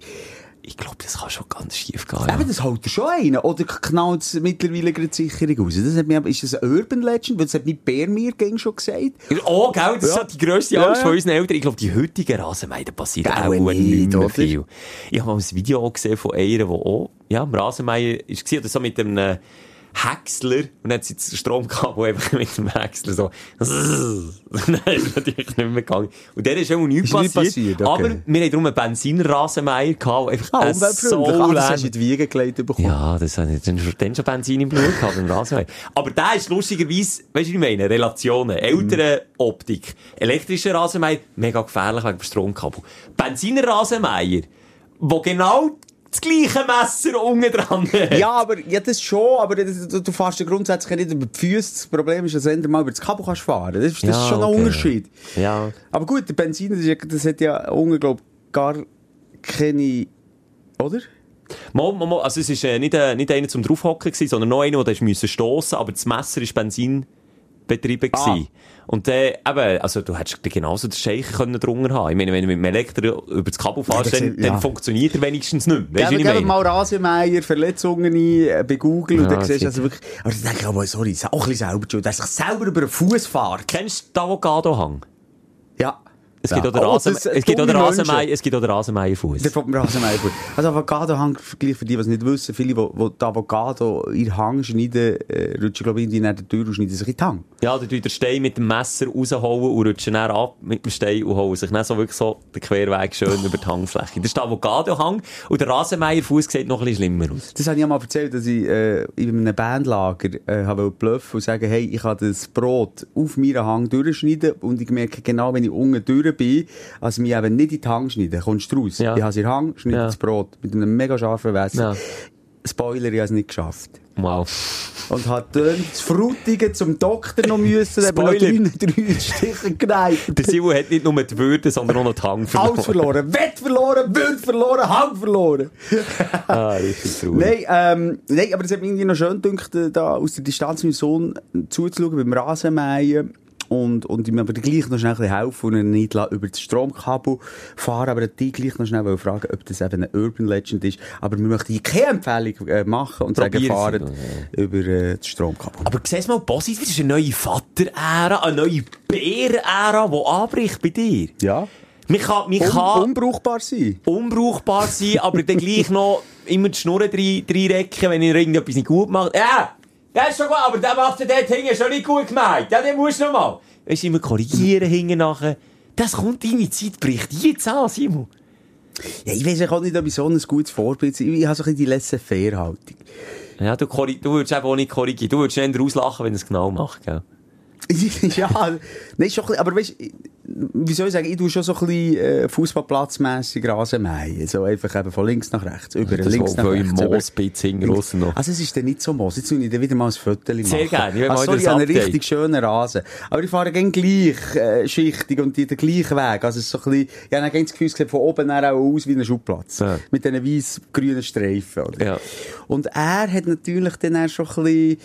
Ich glaube, das kann schon ganz schief gehen. Eben, Ja. das hält er schon einen. Oder knallt es mittlerweile gerade Sicherung raus? Das hat mir, ist das ein Urban Legend? Weil das hat mein Bär mir gegen schon gesagt. Oh, gell, das ist Ja. so die grösste Angst ja. von unseren Eltern. Ich glaube, die heutigen Rasenmäher, Gell, auch nicht, nicht mehr viel. Ich habe mal ein Video gesehen von einer, die auch, ja, am Rasenmäher ist, oder so mit einem äh, Häcksler, und dann hat sie das Stromkabel einfach mit dem Häcksler so, dann ist natürlich nicht mehr gegangen. Und der ist auch nichts passiert. passiert, okay. Aber wir hatten darum einen Benzinrasenmäher gehabt, der einfach Ah, so ah, das hast du in die Wiege gelegt bekommen. ja, das habe ich dann schon, dann schon Benzin im Blut gehabt, im Rasenmäher. Aber der ist lustigerweise, weißt du, was ich meine? Relationen. Ältere Optik. Elektrischer Rasenmäher, mega gefährlich wegen dem Stromkabel. Benziner Rasenmäher, wo genau das gleiche Messer unten dran. Ja, aber, ja, das schon, aber das, du, du fährst ja grundsätzlich nicht über die Füße. Das Problem ist, dass du mal über das Kabel kannst fahren. Das das Ja, ist schon ein okay. Unterschied. Ja. Aber gut, der Benzin, das, das hat ja unten, glaub gar keine, oder? Mal, mal, mal, also es ist äh, nicht, äh, nicht einer zum draufhocken sondern noch einer, der stossen, aber das Messer ist Benzin betrieben Ah. gewesen. Und äh, eben, also du hättest genauso den Scheich können drunter haben. Ich meine, wenn du mit dem Elektro über das Kabel fährst, dann, ja. dann funktioniert er wenigstens nicht mehr. Weißt Geben ich geben mal Rasenmeier, Verletzungen ein, äh, bei Google, und Ja, dann siehst du also wirklich, aber dann denke ich, aber sorry, ist auch ein bisschen selber dass sich selber über den Fuß fährt. Kennst du den Avocado-Hang? Ja. Es gibt auch den Oh, Rasen, äh, es gibt auch Rasenmeier, es gibt auch Rasenmeierfuß. Der vom Rasenmäher. Also Avocado-Hang, vielleicht für die, die es nicht wissen, viele, die, die die Avocado in Hang schneiden, äh, rutschen, glaube ich, in die der Tür und schneiden sich in den Hang. Ja, dann tun den Stein mit dem Messer rausholen und rutschen dann ab mit dem Stein und holen sich dann so wirklich so den Querweg schön über die Hangfläche. Das ist der Avocado-Hang und der Rasenmeierfuß sieht noch ein bisschen schlimmer aus. Das habe ich mal erzählt, dass ich äh, in einem Bandlager äh, habe bluffen und sagen, hey, ich kann das Brot auf meinen Hang durchschneiden und ich merke genau, wenn ich unten durch bin, also mich eben nicht in den Hang schneiden, kommst du raus. Ja. Ich habe in Hang, schneide Ja. das Brot mit einem mega scharfen Messer. Ja. Spoiler, ich habe es nicht geschafft. Wow. Und hat dann das Frutige zum Doktor noch müssen, eben noch drei, drei Stiche geneigt. Der Simon hat nicht nur die Würde, sondern auch noch die Hang verloren. Alles verloren. Wett verloren, Würde verloren, Hang verloren. Ah, richtig traurig. Nein, ähm, nein, aber es hat mich irgendwie noch schön gedacht, da aus der Distanz meinem Sohn zuzuschauen beim Rasenmähen. Und, und ihm aber gleich noch schnell helfen und ihn nicht über das Stromkabel fahren. Aber die gleich noch schnell fragen, ob das eben eine Urban Legend ist. Aber wir möchten hier keine Empfehlung äh, machen und sagen, Probieren Sie fahren doch, über äh, das Stromkabel. Aber siehst mal positiv, das ist eine neue Vater-Ära, eine neue Bär-Ära, die anbricht bei dir. Ja. Man kann, man Un kann unbrauchbar sein. unbrauchbar sein, aber dann gleich noch immer die Schnurren rein- reinrecken, wenn ihr irgendetwas nicht gut macht. Ja, das ist schon gut, aber der macht dort hinten schon nicht gut gemeint. Ja, den musst du noch mal. Weißt du, immer korrigieren hinten nachher. Das kommt, deine Zeit bricht jetzt an, Simon. Ja, ich weiß auch nicht, ob ich so ein gutes Vorbild bin. Ich habe so ein bisschen die Laissez-faire-Haltung. Ja, du, du würdest eben auch nicht korrigieren. Du würdest eher auslachen, wenn er es genau macht, gell? ja, nein, schon ein bisschen, aber weißt, wie soll ich sagen, ich tue schon so ein bisschen äh, Fußballplatzmässig Rasen mähen. So einfach eben von links nach rechts, über Das links nach rechts. Moosbitz hinten noch. Also es ist dann nicht so Moos. Jetzt will ich dann wieder mal ein Foto machen. Sehr gerne, ich will mal also, sorry, ich einen richtig schönen Rasen. Aber ich fahre gerne gleich äh, schichtig und die den gleichen Weg. Also es ist so ein bisschen, ich habe dann das Gefühl, es von oben her auch aus wie ein Schubplatz. Ja. Mit diesen weiß-grünen Streifen. Oder? Ja. Und er hat natürlich dann auch schon ein bisschen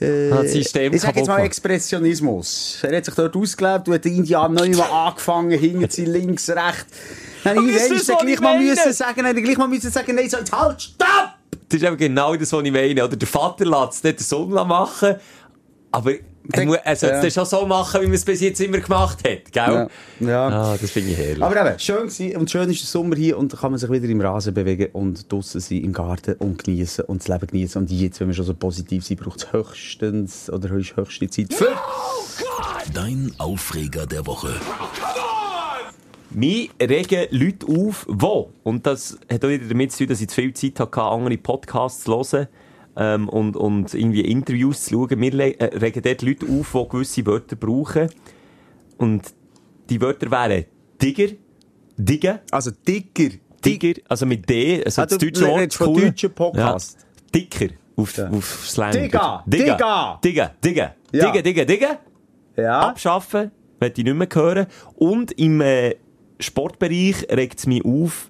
äh, Hat das System ich sag jetzt mal gemacht. Expressionismus. Er hat sich dort ausgelebt und hat den Indianer noch einmal angefangen, hinten sie links, rechts. Dann ich ist so, gleich mal müssen sagen, dann gleich mal müssen sagen, nein, so, jetzt halt, stopp! Das ist eben genau das, was ich meine. Oder der Vater lässt es nicht den Sohn machen, aber er, muss, er sollte Ja. es dann schon so machen, wie man es bis jetzt immer gemacht hat, gell? Ja. Ja. Ah, das finde ich herrlich. Aber eben, schön gewesen. Und schön ist der Sommer hier und da kann man sich wieder im Rasen bewegen und draussen sein im Garten und genießen und das Leben genießen. Und jetzt, wenn wir schon so positiv sind, braucht es höchstens oder höchste Zeit für... Dein Aufreger der Woche. Mich regen Leute auf, wo, und das hat auch wieder damit zu tun, dass ich zu viel Zeit hatte, andere Podcasts zu hören ähm, und, und irgendwie Interviews zu schauen. Le- äh, regen dort Leute auf, die gewisse Wörter brauchen. Und die Wörter wären Digger, Digger, Also dicker. Digger, also mit D, also Ah, das deutsche Wort. von cool. deutschen Podcast. Ja. Dicker, auf, Ja. auf Slang. Digga, Digga, Digga. Digga, Digga, Ja. Digga, Digga, Digga. Ja. abschaffen, möchte ich nicht mehr hören. Und im äh, Sportbereich regt es mich auf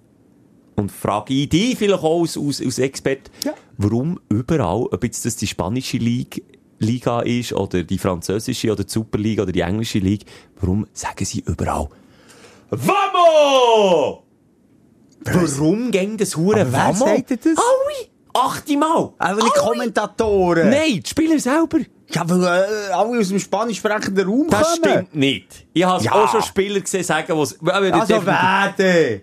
und frage ich dich vielleicht auch als, als, als Experte, Ja. warum überall, ob jetzt das die spanische Liga, Liga ist oder die französische oder die Superliga oder die englische Liga, warum sagen sie überall Vamos! Warum ging das Hure Aber wer Vamos? sagt das? Alle! Achtmal! Aber die! Kommentatoren. Nein, die Spieler selber! Ja, weil äh, alle aus dem spanisch sprechenden Raum Das kommen. stimmt nicht. Ich habe Ja. auch schon Spieler gesehen, sagen, was. Also wer denn?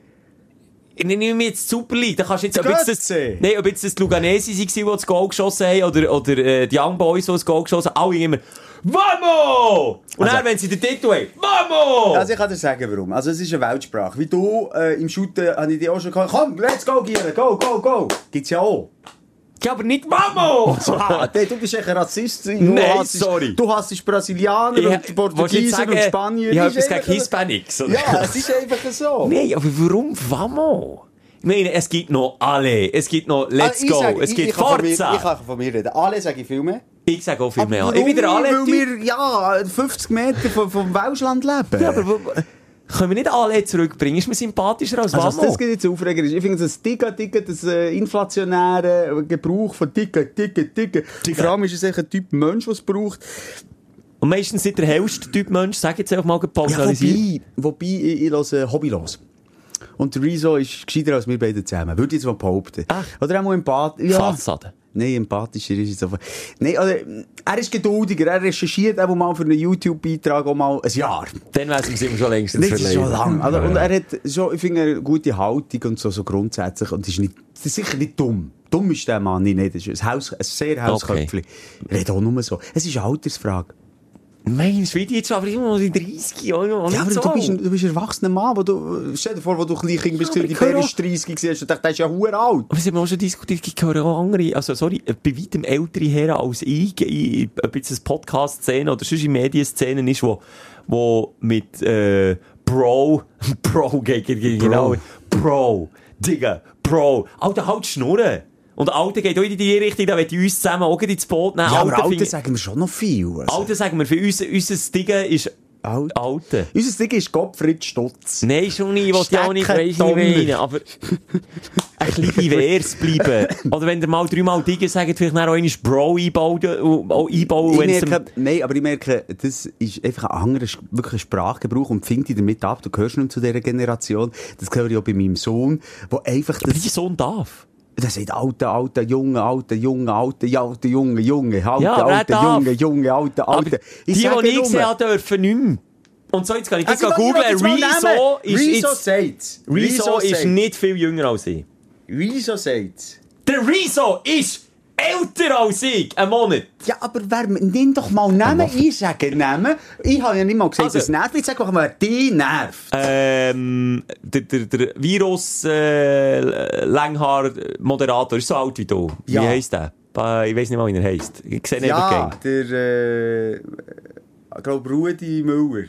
Ich nehme jetzt die Super League. Da kannst du jetzt, ob jetzt das, nee, ob jetzt das die Luganesi waren, die das Goal geschossen haben, oder, oder äh, die Young Boys, die das Goal geschossen haben, alle immer, Vamos! Und Also- dann, wenn sie den Titel haben, Vamos! Also ich kann dir sagen, warum. Also es ist eine Weltsprache. Wie du äh, im Shooten, habe ich dir auch schon gesagt, komm, let's go, Gielen, go, go, go. Gibt's ja auch. Ja, aber nicht Vamos! Ah, du bist echt ein Rassist. Du Nein, hassest- sorry. Du hasst Brasilianer Ich- und Portugiesen und Spanier. Ich habe etwas ist gegen Hispanics. oder? Ja, es ist einfach so. Nein, aber warum Vamos? Ich meine, es gibt noch alle. Es gibt noch Let's Also, ich Go. sag- es ich- gibt ich kann von mir- Forza. Ich kann von mir reden. Alle sage ich viel mehr. Ich sage auch viel Aber mehr. Ich wieder alle. Weil wir, ja, 50 Meter vom, vom Welschland leben. Ja, aber können wir nicht alle zurückbringen? Ist mir sympathischer als Also, was das jetzt Aufreger ist, ich finde, das Digga, das äh, inflationäre Gebrauch von Digga, Digga. Digga. Vor allem ist es ein Typ Mensch, der es braucht. Und meistens nicht der hellste Typ Mensch, sag jetzt einfach mal Ja, pauschalisiert. wobei, wobei ich, ich höre hobbylos. Und der Rezo ist gescheiter als wir beide zusammen. Würde ich jetzt mal behaupten. Echt? Oder auch mal Empath. Ja. Fassade. Nein, empathischer ist es einfach. Nein, also, er ist geduldiger. Er recherchiert auch mal für einen YouTube-Beitrag auch mal ein Jahr. Dann wäre es ihm schon längst Das ist schon lang. Also, und er hat schon, ich finde, eine gute Haltung und so, so grundsätzlich. Und ist nicht, ist sicher nicht dumm. Dumm ist der Mann nicht. Das ist ein, Haus, ein sehr Hausköpfchen. Okay. Redet auch nur so. Es ist eine Altersfrage. Wie die jetzt aber immer noch in 30 Jahren. Ja, aber so. du bist, ein, du bist ein erwachsener Mann, wo du, stell dir vor, wo du klein Kind bist, Ja, die Bär ist 30 gewesen, du gedacht, der ist ja hure alt. Aber sie haben auch schon diskutiert, ich höre auch andere, also sorry, bei weitem ältere Herren als ich, in- ob jetzt eine Podcast-Szene oder sonst in Medienszenen ist, wo, wo mit, äh, Bro, Bro, genau, Bro, Digga, Bro, Alter, halt Schnurren. Und Alter geht auch in die Richtung, da ich uns zusammen auch ins Boot nehmen. Ja, aber Alter, Alter finde- sagen wir schon noch viel. Also. Alter sagen wir, für uns, unser Ding ist Alt. Alter. Unser Ding ist Gottfried Stutz. Nein, schon nicht, ich will ja auch nicht, weiss nicht aber ein bisschen divers bleiben. Oder wenn ihr mal dreimal Dinge sagt, vielleicht auch einmal Bro einbauen, äh, einbauen, Ich wenn's merke, nein, aber ich merke, das ist einfach ein anderer, wirklich Sprachgebrauch und finde dich damit ab. Du gehörst nicht zu dieser Generation. Das höre ich auch bei meinem Sohn, wo einfach Aber das, dein Sohn darf. Das sagt alter, alter, junge, alter, junge, alter, ja, alter, junge, junge, alter, Ja, darf. junge, junge, alter, Aber alter. die, die ich gesehen habe, dürfen nicht mehr. Und so, jetzt kann ich das Also, googeln. Rezo ist, Rezo jetzt, sagt's. Rezo ist nicht viel jünger als ich. Rezo sagt's. Der Rezo ist älter als ich. Ein Monat. Ja, aber wer, nimm doch mal Namen. Ich sage Namen. Ich habe ja nicht mal gesagt, Also- das nervt. Ich sage doch mal, die nervt. Ähm, der, der, der Virus äh, Langhaar-Moderator ist so alt wie du. Ja. Wie heisst der? Äh, Ich weiß nicht mal, wie er heisst. Ich sehe nicht Ja, ja. der, äh, ich glaube, Rudi Müller.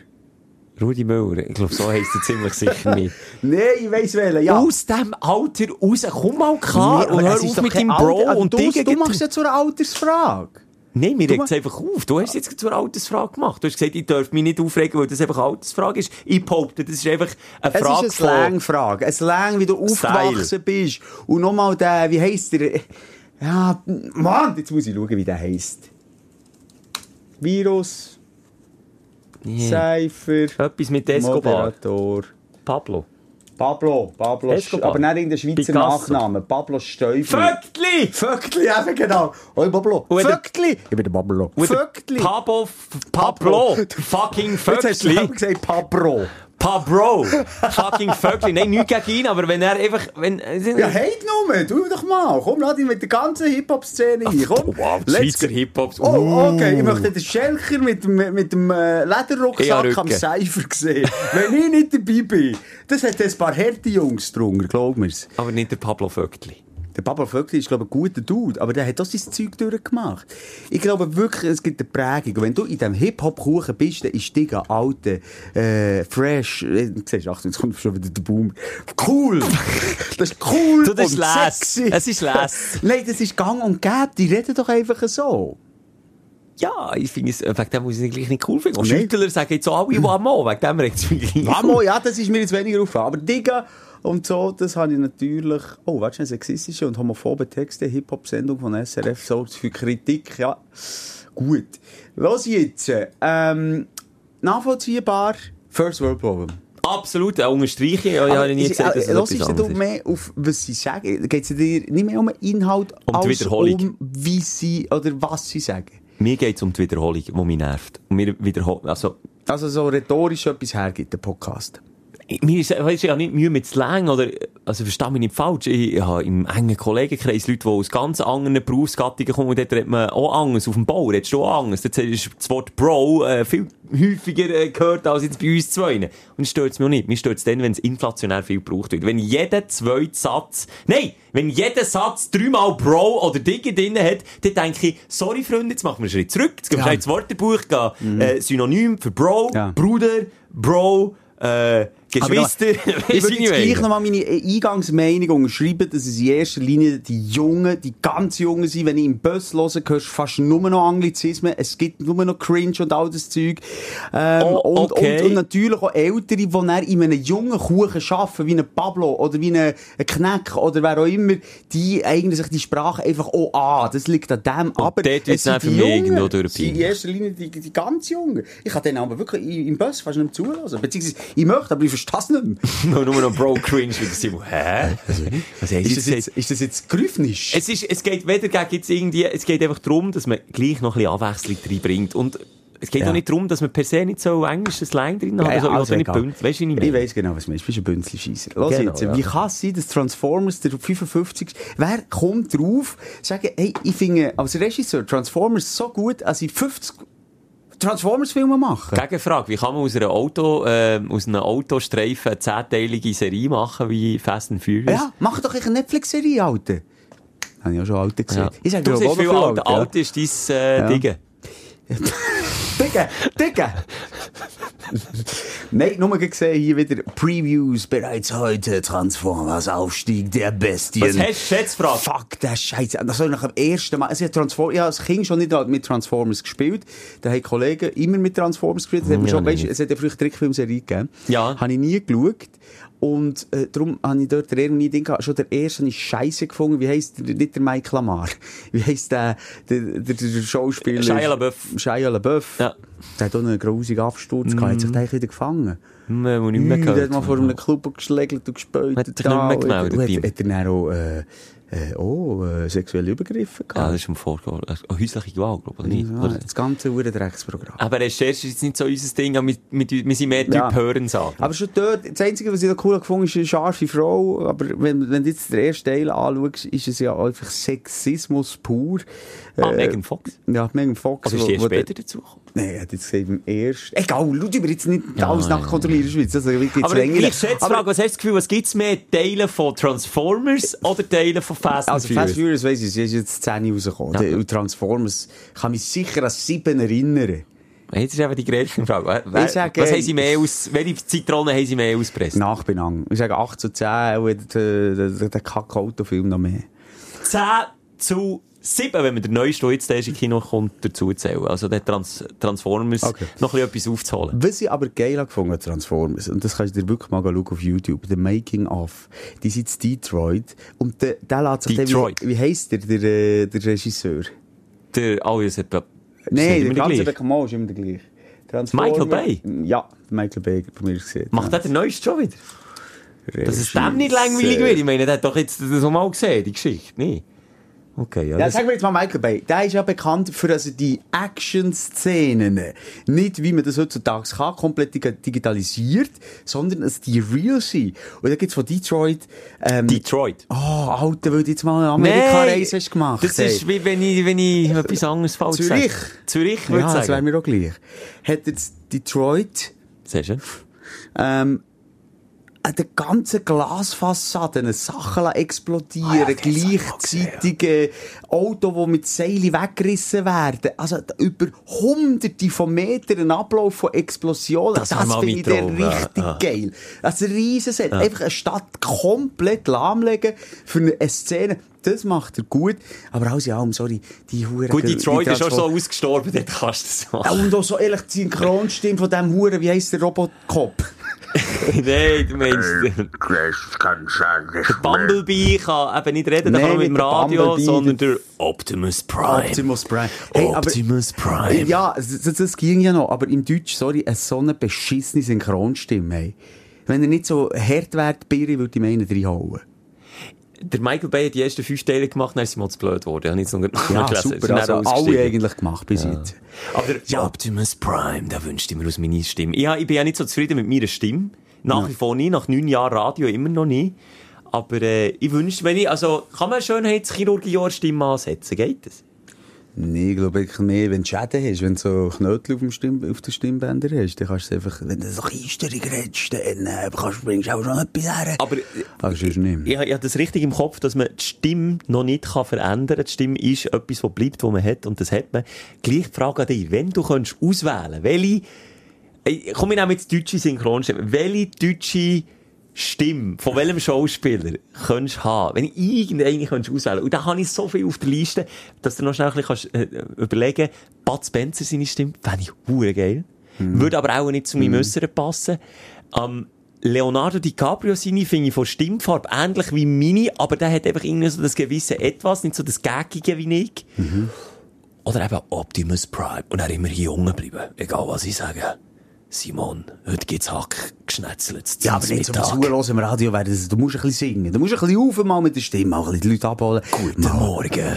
Rudi Müller. Ich glaube, so heisst er ziemlich sicher nicht. Nein, ich weiss welchen, ja. Aus dem Alter raus, komm mal klar Nee, und hör es ist auf mit deinem Bro Alter- und du, Dinge. du machst ja zu einer Altersfrage. Nein, mir regt es einfach auf. Du hast jetzt zur Altersfrage gemacht. Du hast gesagt, ich darf mich nicht aufregen, weil das einfach eine Altersfrage ist. Ich behaupte, das ist einfach eine Es Frage ist eine Slang-Frage. Ein Slang, wie du aufgewachsen bist. Und nochmal der, wie heisst der? Ja, Mann, jetzt muss ich schauen, wie der heisst. Virus, Yeah. Cypher, Etwas mit Escobar. Moderator. Pablo. Pablo, Pablo, Escobar. aber nicht in der Schweizer Picasso. Nachnamen. Pablo Steufel. Vögtli! Vögtli, eben genau. Hoi, Pablo. Vögtli. Ich bin der Pablo. Vögtli. Pablo, Pablo, fucking Jetzt hast du Vögtli. selber Pabro, fucking Vögtli. Nein, nichts gegen ihn, aber wenn er einfach, wenn, Ja, hey nur, tu doch mal. Komm, lass ihn mit der ganzen Hip-Hop-Szene ein. Komm, wow, Schweizer go. Hip-Hops. Oh, okay. Ich möchte den Schelker mit dem, mit dem äh, Lederrucksack am Seifer sehen. Wenn ich nicht dabei bin. Das hat ein paar harte Jungs drunter, glaub mir's. Aber nicht der Pablo Vögtli. Der Pablo Vögtli ist, glaube ich, ein guter Dude, aber der hat auch sein Zeug durchgemacht. Ich glaube wirklich, es gibt eine Prägung. Und wenn du in diesem Hip-Hop-Kuchen bist, dann ist Digga, alte, äh, fresh, äh, du siehst, Achtung, jetzt kommt schon wieder der Boom. Cool! Das ist cool Du, das ist und sexy. Es ist Les. Nein, das ist gang und gäbe. Die reden doch einfach so. Ja, ich finde es, wegen dem muss ich es gleich nicht cool finden. Und. Schüttler sagen jetzt alle Wamo, wegen dem regt es mich Mamo, ja, das ist mir jetzt weniger aufgefallen. Aber Digga und so, das habe ich natürlich, oh, weißt du, sexistische und homophobe Texte, Hip-Hop-Sendung von SRF, so für Kritik, ja. Gut. Los jetzt, ähm, nachvollziehbar, First World Problem. Absolut, auch unterstreiche. Ja, ich habe nie gesagt, dass es Los etwas anderes ist. mehr auf, was sie sagen? Geht es dir nicht mehr um den Inhalt, Um als um wie sie, oder was sie sagen? Mir geht es um die Wiederholung, die mich nervt. Und mir also, Also so rhetorisch etwas hergibt, der Podcast. Mir ist, weißt, ich habe nicht Mühe mit Slang oder, also versteh mich nicht falsch. Ich, habe im engen Kollegenkreis Leute, die aus ganz anderen Berufsgattungen kommen und dort redet man auch anders. Auf dem Bau redest du auch anders. Dort ist das Wort Bro äh, viel häufiger äh, gehört als jetzt bei uns zwei. Und das stört mich auch nicht. Mir stört es dann, wenn es inflationär viel gebraucht wird. Wenn jeder zweite Satz, nein, wenn jeder Satz dreimal Bro oder Digger drin hat, dann denke ich, sorry Freunde, jetzt machen wir einen Schritt zurück. Jetzt gehen wir Ja. ins Wörterbuch, gehen, äh, Synonym für Bro, Ja. Bruder, Bro, äh, Geschwister. Ich würde jetzt gleich nochmal meine Eingangsmeinung unterschreiben, dass es in erster Linie die Jungen, die ganz Jungen sind. Wenn ich im Bus höre, hörst du fast nur noch Anglizismen. Es gibt nur noch Cringe und all das Zeug. Ähm, Oh, und, okay. und, und natürlich auch Ältere, die dann in einem jungen Kuchen arbeiten, wie ein Pablo oder wie ein, Kneck oder wer auch immer, die eignen sich die Sprache einfach auch an. Das liegt an dem. Aber dort es sind die Jungen, sind in erster Linie die, die ganz Jungen. Ich kann denen aber wirklich im Bus fast nicht mehr zuhören. Beziehungsweise, ich möchte, aber ich verstehe das nicht mehr. Nur, nur noch Bro Cringe wieder Simon. Hä? Was haben Sie Ist das jetzt, ist das jetzt Grüffnisch? Es, ist, es geht weder gegen jetzt irgendwie, es geht einfach darum, dass man gleich noch ein bisschen Abwechslung reinbringt. Und es geht Ja. auch nicht darum, dass man per se nicht so englisches Line drin hat. Ja, also, also, nicht egal. bunt. Weißt du, wie ich Ich weiss genau, was du meinst. Du bist ein Bünzli-Scheisser. Genau, jetzt, ja. wie kann es sein, dass Transformers der 55. Wer kommt drauf, sagen, hey, ich finde als Regisseur Transformers so gut, als ich 50 Transformers-Filme mache? Gegenfrage, wie kann man aus, einer Auto, äh, aus einem Autostreifen eine zehnteilige Serie machen wie Fast and Furious? Ja, mach doch eine Netflix-Serie, Alter. Habe ich auch schon Alte gesehen. Ja. Ich sage, du ja, siehst viel Vodafone, alt. ja. Alt ist dein äh, Ja. Ding. Dicke, dicke. Nein, nur gesehen hier wieder Previews bereits heute. Transformers Aufstieg der Bestien. Was hast du Schätzfrage? Fuck, der Scheiße. Das soll nach dem ersten Mal. Also ich habe Transform ich habe als Kind schon nicht mit Transformers gespielt. Da haben Kollegen immer mit Transformers gespielt. Das hat mir Ja, schon, weißt, es hat ja früher Trickfilmserie gegeben. Ja. Habe ich nie geschaut. Und äh, darum habe ich dort der nie Ding gehabt. Schon der erste habe ich scheiße gefunden. Wie heisst der, nicht der Mike Lamar? Wie heisst der, der, der, der Schauspieler? Shia LaBeouf. Shia LaBeouf. Ja. Der hat auch einen grusigen Absturz gehabt. Hat sich der eigentlich wieder gefangen. Hm, wo ich nicht mehr Hm, der hat gehört. mal vor einem Club geschlägelt und gespielt. Hat er nicht mehr gemeldet hat, hat er dann auch, äh, äh, oh, äh, sexuelle Übergriffe Ja, gehabt. das ist im Vorgehen. Äh, häusliche Gewalt, glaube ich, oder nicht? Ja, Oder? das ganze Uhrenrechtsprogramm. Aber Recherche ist jetzt nicht so unser Ding, aber mit, mit, wir sind mehr Typ Ja. Hören sagen. Aber schon dort, das Einzige, was ich da cool gefunden habe, ist eine scharfe Frau. Aber wenn, wenn du jetzt den ersten Teil anschaust, ist es ja einfach Sexismus pur. Ah, Äh, Megan Fox. Ja, Megan Fox. Also ist wo- die erst wo später dazu gekommen? Nein, er hat jetzt gesagt, im ersten. Egal, schau dir jetzt nicht Ja, alles ja, nachkontrollieren in der Schweiz. Also, geht's Aber länger? ich schätze Aber- Frage, was hast du das Gefühl, was gibt's mehr? Teile von Transformers oder Teile von Fast Also Furious? Fast Furious weiss ich, sie ist jetzt 10 rausgekommen. Ja. Und Transformers kann mich sicher an 7 erinnern. Jetzt ist eben die Ich sage, was äh, haben sie mehr aus, welche Zitronen haben sie mehr ausgepresst? Nachbenang. Ich sage 8 zu 10 und der, der, der, der Kack-Autofilm noch mehr. 10 zu 7, wenn man den neuesten, der jetzt erst im Kino kommt, dazu zählen. Also der Trans Transformers Okay. noch ein bisschen etwas aufzuholen. Was ich aber geil gefunden an Transformers, und das kannst du dir wirklich mal schauen auf YouTube, The Making of, die sind in Detroit, und der, der lässt sich, Detroit. Der, wie, wie heisst der, der, äh, der Regisseur? Der Alias hat Nein, der ganze? Beckmann ist immer der gleiche. Michael Bay? Ja, Michael Bay, bei mir gesehen. Macht er den neuesten schon wieder? Dass es Regisseur. dem nicht langweilig wird. Ich meine, der hat doch jetzt das mal gesehen, die Geschichte. Nee. Okay, ja. Ja, sagen wir jetzt mal Michael Bay. Der ist ja bekannt für also die Action-Szenen. Nicht, wie man das heutzutage kann, komplett dig- digitalisiert, sondern dass die real sind. Und da gibt's von Detroit, ähm, Detroit. oh, Alter, weil du jetzt mal eine Amerika-Reise hast gemacht. Das ist wie wenn ich, wenn ich etwas anderes falsch Zürich. sage. Zürich, würde ja, ich das wäre sagen. mir auch gleich. Hat jetzt Detroit, Sehr schön. ähm, an der ganzen Glasfassaden Sachen explodieren, Ah ja, gleichzeitig äh, Autos, die mit Seilen weggerissen werden. Also über hunderte von Metern ein Ablauf von Explosionen. Das Das, finde ich ja, richtig ja. geil. Das ist ein Riesenset. Einfach eine Stadt komplett lahmlegen für eine, Szene. Das macht er gut. Aber alles in allem, sorry, die Huren. Gut, die Detroit ist auch so ausgestorben, dort kannst du das Ja, machen. Und auch so ehrlich, die Synchronstimme von dem Huren, wie heisst der Robocop? Nein, du meinst, Das kann sein, Bumblebee kann eben nicht reden, kann mit dem Radio, Bumblebee, sondern der Optimus Prime. Optimus Prime. Hey, aber- Optimus Prime. Ja, das, das- ging ja noch, aber im Deutsch, sorry, eine so eine beschissene Synchronstimme, hey. Wenn er nicht so hart wäre, die Birne, würde ich mir einen reinhauen. Der Michael Bay hat die ersten fünf Teile gemacht, dann ist sie mal zu blöd geworden. Habe ich jetzt noch Ja, gelesen. super, also alle eigentlich gemacht bis jetzt. Aber der Optimus Prime, der wünscht immer aus meiner Stimme. Ja, ich bin ja nicht so zufrieden mit meiner Stimme. Nach wie vor nie, nach neun Jahren Radio immer noch nie. Aber äh, ich wünschte, wenn ich, also kann man Schönheitschirurgie Stimme ansetzen, geht das? Nee, ich glaube wirklich mehr, wenn du Schäden hast, wenn du so Knötchen auf, dem Stimm, auf den Stimmbänder hast, dann kannst du einfach, wenn du so Eisterung redest, dann äh, kannst, bringst du auch schon etwas her. Aber äh, Aber sonst nicht. ich, ich habe das richtig im Kopf, dass man die Stimme noch nicht kann verändern kann. Die Stimme ist etwas, was bleibt, was man hat, und das hat man. Gleich die Frage an dich, wenn du könntest auswählen welche, Ey, komm, ich nehme jetzt deutsche Synchronstimme. Welche deutsche Stimme von welchem Schauspieler könntest du haben? Wenn ich irgendeine könntest auswählen Und da habe ich so viel auf der Liste, dass du noch schnell ein bisschen kannst, äh, überlegen Bud Spencer seine Stimme, fände ich hure geil. Würde aber auch nicht zu meinem Äußeren passen. Ähm, Leonardo DiCaprio seine finde ich von Stimmfarbe ähnlich wie meine, aber der hat einfach irgendwie so das gewisse Etwas, nicht so das Gaggige wie ich. Oder eben Optimus Prime. Und er immer jung bleiben, egal was ich sage. Simon, heute gibt's Hack geschnetzelt. Ja, aber nicht was Zuhören im Radio das- Du musst ein bisschen singen. Du musst ein bisschen auf mal mit der Stimme, auch ein bisschen die Leute abholen. Guten Mal. Morgen. Ja,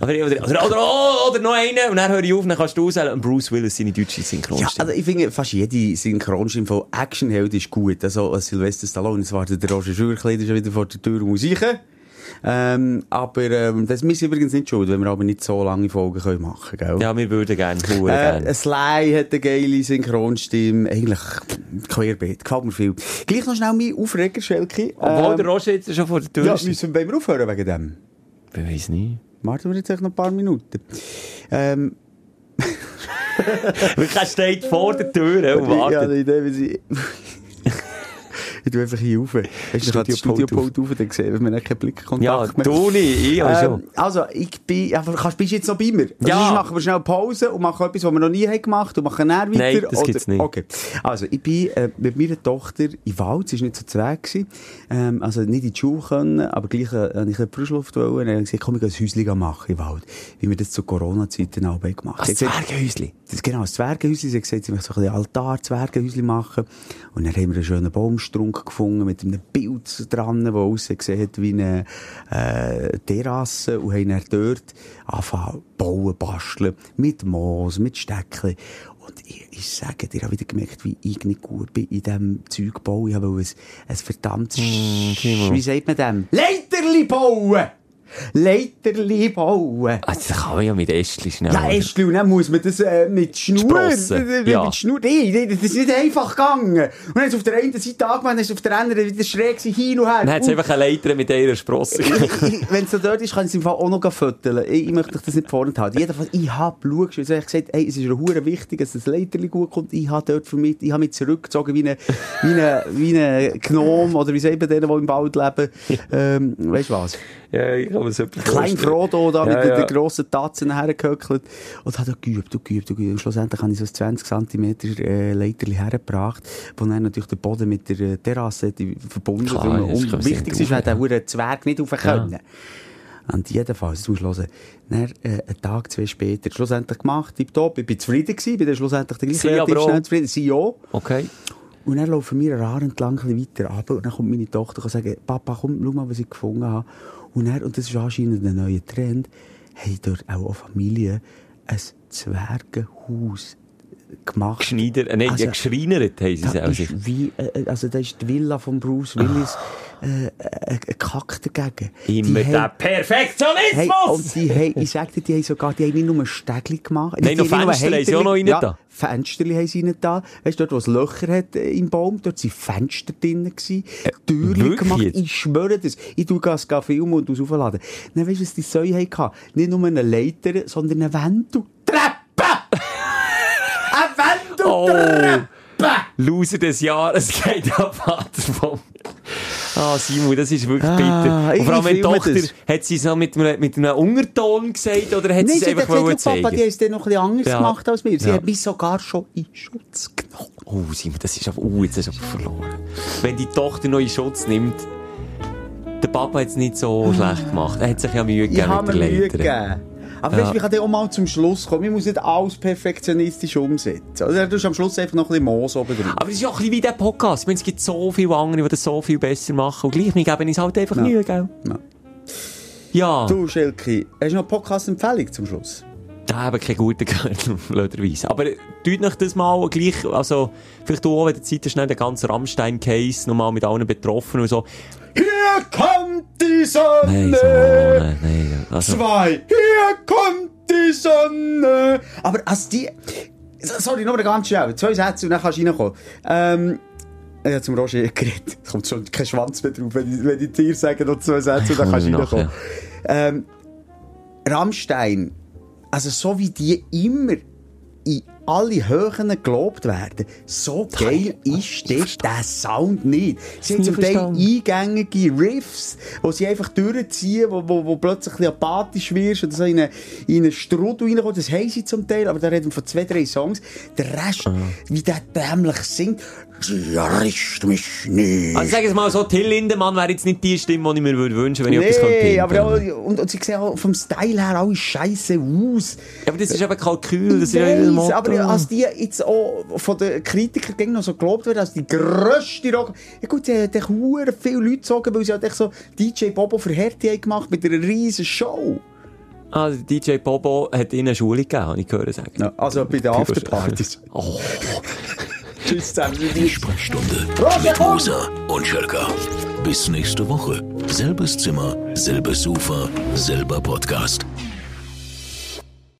Oder, oder, oder, oder, oh, oder noch einen, und dann höre ich auf, dann kannst du auswählen. Und Bruce Willis, seine deutsche Ja, Synchronstimme. also ich finde, fast jede Synchronstimme von Actionheld ist gut. Also, als Sylvester Stallone, es wartet der Roger Schürkleider schon wieder vor der Tür und muss. Ähm, aber, ähm, das müssen übrigens nicht schuld, wenn wir aber nicht so lange Folgen können machen können, ja, wir würden gerne, Äh, gerne. Sly hat eine geile Synchronstimme. Eigentlich querbeet. Gefällt mir viel. Gleich noch schnell mein Aufreger, Schelke. Obwohl Ähm, der Roger jetzt schon vor der Tür ja, ist. müssen wir, aufhören wegen dem? Ich weiss nicht. Warten wir jetzt noch ein paar Minuten. Ähm, er steht vor der Tür und Ja, wartet. die Idee, wie sie... ich tu einfach hier rauf. Weißt du, ich habe das Studiopult rauf, dann gesehen, wenn wir nicht keinen Blickkontakt Ja, mehr du nicht, ich ja Ähm, schon. also, ich bin, ja, kannst, bist du jetzt noch bei mir? Ja. Sonst machen wir schnell Pause und machen etwas, was wir noch nie haben gemacht und machen dann weiter. Nein, das oder? gibt's nicht. Okay. Also, ich bin äh, mit meiner Tochter in Wald, sie ist nicht so zu gewesen. Ähm, also nicht in die Schule können, aber gleich äh, habe ich ein Frischluft wollen. Und dann habe ich gesagt, komm, ich ein Häuschen machen im Wald. Wie wir das zu Corona-Zeiten auch gemacht haben. Zwergenhäusli? das, genau, das Zwergenhäuschen. Sie hat gesagt, sie möchte so ein bisschen Altar, Zwergenhäuschen machen. Und dann haben wir einen schönen Baumstrunk gefunden mit einem Bild dran, der ausgesehen hat wie eine äh, Terrasse. Und haben dann dort angefangen bauen, basteln. Mit Moos, mit Steckchen. Und ich, ich sage dir, ich habe wieder gemerkt, wie ich nicht gut bin in diesem Zeug bauen. Ich wollte ein, ein verdammtes, Timo. wie sagt man dem? Leiterli bauen! Leiterli bauen! Also, das kann man ja mit Ästchen schnell. Ja, Ästli, und dann muss man das äh, mit Schnur, ja. mit Schnur, nee, nee, das ist nicht einfach gegangen. Und dann ist auf der einen Seite angemacht, dann ist auf der anderen wieder schräg hin und her. Dann hat es einfach eine Leiter mit einer Sprosse. wenn es so dort ist, kann ich es im Fall auch noch föteln. Ich, ich möchte das nicht vorenthalten. Jedenfalls, ich habe geschaut, ich habe gesagt, hey, es ist hure wichtig, dass das Leiterli gut kommt. Ich habe dort für mich, ich habe mich zurückgezogen wie ein wie Gnom, oder wie sagt man denen, die im Wald leben. Ähm, weißt du was? Ja, ich kann mir so Klein. Frodo da mit Ja, den, ja. den grossen Tatzen hergehöckelt. Und hat er geübt und geübt und geübt. Und schlussendlich habe ich so ein 20 cm äh, Leiterli hergebracht, wo dann natürlich der Boden mit der äh, Terrasse verbunden Klar, das Und wichtig ist, weil der Zwerg nicht rauf können. Und jedenfalls, jetzt musst du hören, dann, äh, einen Tag, zwei später, schlussendlich gemacht, tipptopp, ich bin zufrieden gewesen, bin dann schlussendlich der gleich Sie relativ schnell zufrieden. Sie auch. Okay. Und dann laufen wir Rad entlang ein weiter runter und dann kommt meine Tochter und sagt, Papa, komm, schau mal, was ich gefunden habe. Und dann, und das ist anscheinend ein neuer Trend, haben dort auch Familie ein Zwergenhaus gemacht. Geschneider, äh, nein, Also, ja, geschreinert haben sie Da selber. ist wie, äh, also da ist die Villa von Bruce Willis, äh, äh, ein Kack dagegen. Immer Die der haben- Perfektionismus! Hey, und die haben, ich sag dir, die haben sogar, die haben nicht nur ein Stegli gemacht. Nein, noch Fenster haben sie auch noch rein ja, da. Fensterli haben sie rein da. Weißt du, dort, wo es Löcher hat äh, im Baum, dort sind Fenster drin gewesen. Türen wirklich gemacht. Ich schwöre das. Ich tu gas filmen und du aufladen. Dann weisst du, was die Säue hatten? Nicht nur eine Leiter, sondern eine Wendel. Oh. Treppe! Loser des Jahres geht ja Vater von Ah, Simon, das ist wirklich Ah, bitter. Und vor allem, wenn filme Tochter, das. hat sie so mit einem, mit einem Unterton gesagt, oder hat sie es sie hat einfach wollen ja, Papa, die zeigen? haben es dann noch ein bisschen anders Ja. gemacht als mir. Sie Ja. hat mich sogar schon in Schutz genommen. Oh, Simon, das ist aber, oh, jetzt hast du aber verloren. Wenn die Tochter noch in Schutz nimmt, der Papa hat es nicht so schlecht gemacht. Er hat sich ja Mühe gegeben mit mir der Leiter. Aber Ja. weißt du, ich kann dann auch mal zum Schluss kommen. Ich muss nicht alles perfektionistisch umsetzen. Oder du hast am Schluss einfach noch ein bisschen Moos oben drin. Aber es ist ja auch ein bisschen wie der Podcast. Ich meine, es gibt so viele andere, die das so viel besser machen. Und gleich, wir geben uns halt einfach Ja. Mühe, gell? Ja. Ja. Du, Schelke, hast du noch eine Podcast-Empfehlung zum Schluss? Da haben keine guten gehört, blöderweise. Aber tut euch das mal gleich, also, vielleicht du auch, wenn du Zeit hast, den ganzen Rammstein-Case nochmal mit allen Betroffenen und so. Hier kommt die Sonne! Nein, so, nein, nein. Also, Zwei, hier kommt die Sonne! Aber als die... Sorry, nur ganz schnell. Zwei Sätze und dann kannst du reinkommen. Ähm... Ich habe zum Roger geredet. Es kommt schon kein Schwanz mehr drauf, wenn ich, wenn ich dir sage, noch zwei Sätze und dann Ich kannst du komme reinkommen. Ähm, Rammstein, also so wie die immer in alle Höhen gelobt werden, so geil ist das, der Sound nicht. Sie haben zum Teil eingängige Riffs, wo sie einfach durchziehen, wo, wo, wo plötzlich ein apathisch wirst oder so in einen, in einen Strudel reinkommt. Das haben sie zum Teil, aber da reden wir von zwei, drei Songs. Der Rest, wie der dämlich singt, errischt mich nicht. also sag es mal so, Till Lindemann wäre jetzt nicht die Stimme, die ich mir würde wünschen, wenn ich etwas könnte Nee, aber auch, und, und sie sehen auch vom Style her alle scheiße aus. Ja, aber das ist eben Kalkül, das ist ja Ich weiss, Motto. aber Aber als die jetzt auch von den Kritikern gegen noch so gelobt werden, als die grösste Rock... Ja gut, sie haben hure viele Leute gezogen, weil sie halt echt so DJ Bobo für Hertie gemacht mit einer riesen Show. Ah, DJ Bobo hat ihnen eine Schule gegeben, habe ich gehört sagen. Ja, also bei den Afterpartys. Oh. Tschüss zusammen. Die Sprechstunde mit Musa und Schelka. Bis nächste Woche. Selbes Zimmer, selbes Sofa, selber Podcast.